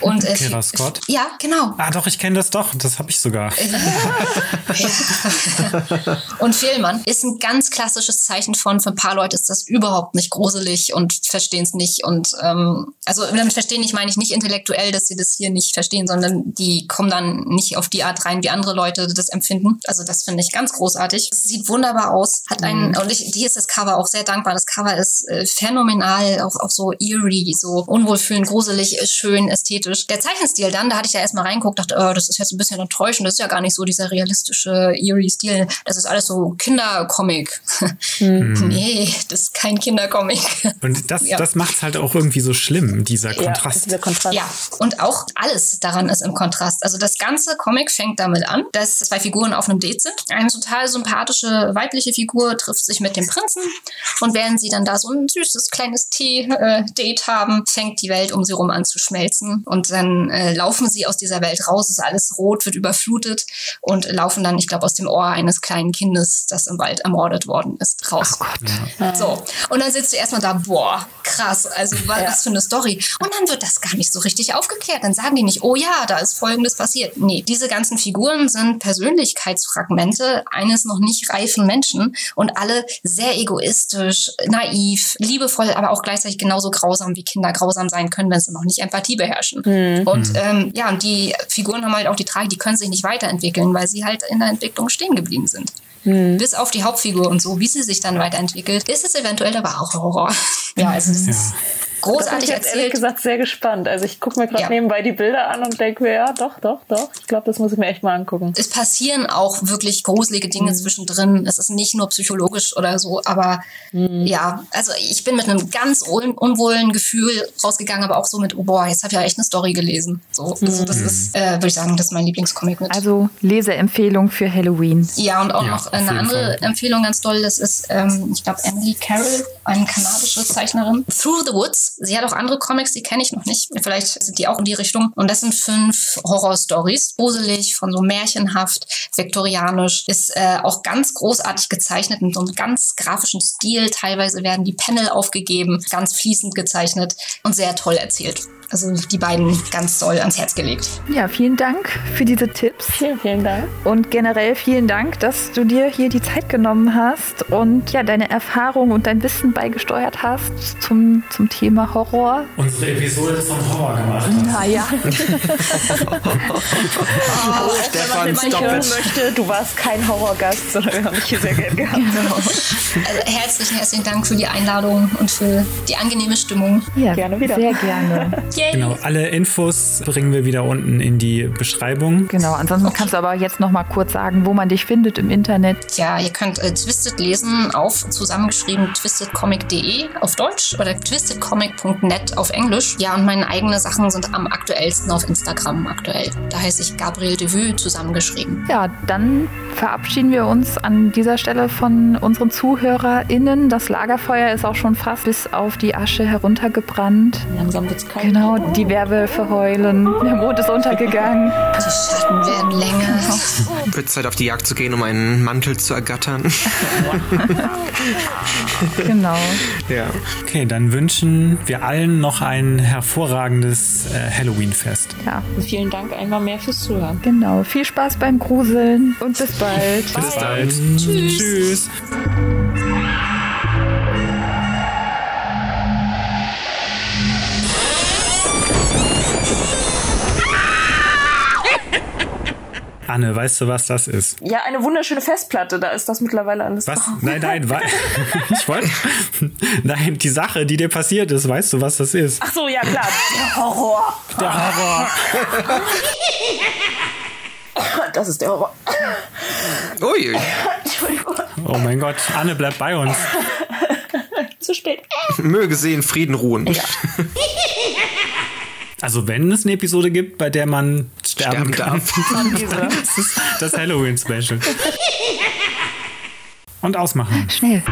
Und äh, Kerascot? Ja, genau. Ah, doch, ich kenne das doch. Das habe ich sogar. Und Fehlmann ist ein ganz klassisches Zeichen von, für ein paar Leute ist das überhaupt nicht gruselig und verstehen es nicht. Und ähm, also damit verstehen ich meine ich nicht intellektuell, dass sie das hier nicht verstehen, sondern die kommen dann nicht auf die Art rein, wie andere Leute das empfinden. Also das finde ich ganz großartig. Es sieht wunderbar aus. Hat einen, und ich, hier ist das Cover auch sehr dankbar. Das Cover ist äh, phänomenal, auch, auch so eerie, so unwohlfühlend, gruselig, schön. Es ästhetisch. Der Zeichenstil dann, da hatte ich ja erstmal reingeguckt, dachte, oh, das ist jetzt ein bisschen enttäuschend, das ist ja gar nicht so dieser realistische, eerie Stil. Das ist alles so Kindercomic. Mhm. nee, das ist kein Kindercomic. Und das, Ja. das macht's halt auch irgendwie so schlimm, dieser Ja, Kontrast. dieser Kontrast. Ja, und auch alles daran ist im Kontrast. Also das ganze Comic fängt damit an, dass zwei Figuren auf einem Date sind. Eine total sympathische weibliche Figur trifft sich mit dem Prinzen und während sie dann da so ein süßes kleines Tee-Date haben, fängt die Welt um sie rum an zu schmelzen und dann äh, laufen sie aus dieser Welt raus, ist alles rot, wird überflutet und laufen dann, ich glaube, aus dem Ohr eines kleinen Kindes, das im Wald ermordet worden ist, raus. So, und dann sitzt du erstmal da, boah, krass, also was, was für eine Story. Und dann wird das gar nicht so richtig aufgeklärt. Dann sagen die nicht, oh ja, da ist Folgendes passiert. Nee, diese ganzen Figuren sind Persönlichkeitsfragmente eines noch nicht reifen Menschen und alle sehr egoistisch, naiv, liebevoll, aber auch gleichzeitig genauso grausam, wie Kinder grausam sein können, wenn sie noch nicht Empathie beherrschen. Und ähm, ja, und die Figuren haben halt auch die Trage, die können sich nicht weiterentwickeln, weil sie halt in der Entwicklung stehen geblieben sind. Bis auf die Hauptfigur und so, wie sie sich dann weiterentwickelt, ist es eventuell aber auch Horror. Ja, also das ist Da bin ich großartig jetzt ehrlich erzählt. gesagt sehr gespannt. Also ich gucke mir gerade Ja. nebenbei die Bilder an und denke mir, ja, doch, doch, doch. Ich glaube, das muss ich mir echt mal angucken. Es passieren auch wirklich gruselige Dinge zwischendrin. Es ist nicht nur psychologisch oder so, aber ja, also ich bin mit einem ganz un unwohlen Gefühl rausgegangen, aber auch so mit, oh boah, jetzt habe ich ja echt eine Story gelesen. So, also das ist, äh, würde ich sagen, das ist mein Lieblingscomic mit. Also Leseempfehlung für Halloween. Ja, und auch Ja, noch eine andere Fall. Empfehlung ganz toll, das ist, ähm, ich glaube, Emily Carroll, eine kanadische Zeichnerin. Through the Woods. Sie hat auch andere Comics, die kenne ich noch nicht. Vielleicht sind die auch in die Richtung. Und das sind fünf Horror-Stories. Gruselig, von so märchenhaft, viktorianisch. Ist äh, auch ganz großartig gezeichnet in so einem ganz grafischen Stil. Teilweise werden die Panel aufgegeben, ganz fließend gezeichnet und sehr toll erzählt. Also die beiden ganz doll ans Herz gelegt. Ja, vielen Dank für diese Tipps. Vielen, vielen Dank. Und generell vielen Dank, dass du dir hier die Zeit genommen hast und ja, deine Erfahrung und dein Wissen beigesteuert hast zum, zum Thema Horror. Unsere Episode zum Horror gemacht. Naja, Stefan, Wenn man stop hören it. möchte, du warst kein Horrorgast, sondern wir haben dich hier sehr gerne gehabt. Genau. Also herzlichen, herzlichen Dank für die Einladung und für die angenehme Stimmung. ja Gerne wieder. sehr gerne. Yay. Genau, alle Infos bringen wir wieder unten in die Beschreibung. Genau, ansonsten kannst du aber jetzt noch mal kurz sagen, wo man dich findet im Internet. Ja, ihr könnt äh, Twisted lesen auf zusammengeschrieben twistedcomic.de auf Deutsch oder twistedcomic.net auf Englisch. Ja, und meine eigenen Sachen sind am aktuellsten auf Instagram aktuell. Da heiße ich Gabriel Devue zusammengeschrieben. Ja, dann verabschieden wir uns an dieser Stelle von unseren ZuhörerInnen. Das Lagerfeuer ist auch schon fast bis auf die Asche heruntergebrannt. Langsam wird's kalt. Genau, die Werwölfe heulen. Der Mond ist untergegangen. Die Schatten werden länger. Wird Zeit auf die Jagd zu gehen, um einen Mantel zu ergattern. Genau. ja. Okay, dann wünschen wir allen noch ein hervorragendes äh, Halloween-Fest. Ja, Vielen Dank einmal mehr fürs Zuhören. genau. Viel Spaß beim Gruseln und bis bald. Bis bald. Tschüss. Tschüss. Anne, weißt du, was das ist? Ja, eine wunderschöne Festplatte, da ist das mittlerweile alles Was? drauf. Nein, nein, wei- ich wollte. Nein, die Sache, die dir passiert ist, weißt du, was das ist? Ach so, ja klar, der Horror. Der Horror. Das ist der Horror. Ui, Entschuldigung, Oh mein Gott, Anne, bleib bei uns. zu spät. möge sie in Frieden ruhen. Ja. Also, wenn es eine Episode gibt, bei der man sterben, Sterben kann, darf. Das ist das Halloween-Special. Und ausmachen. Schnell.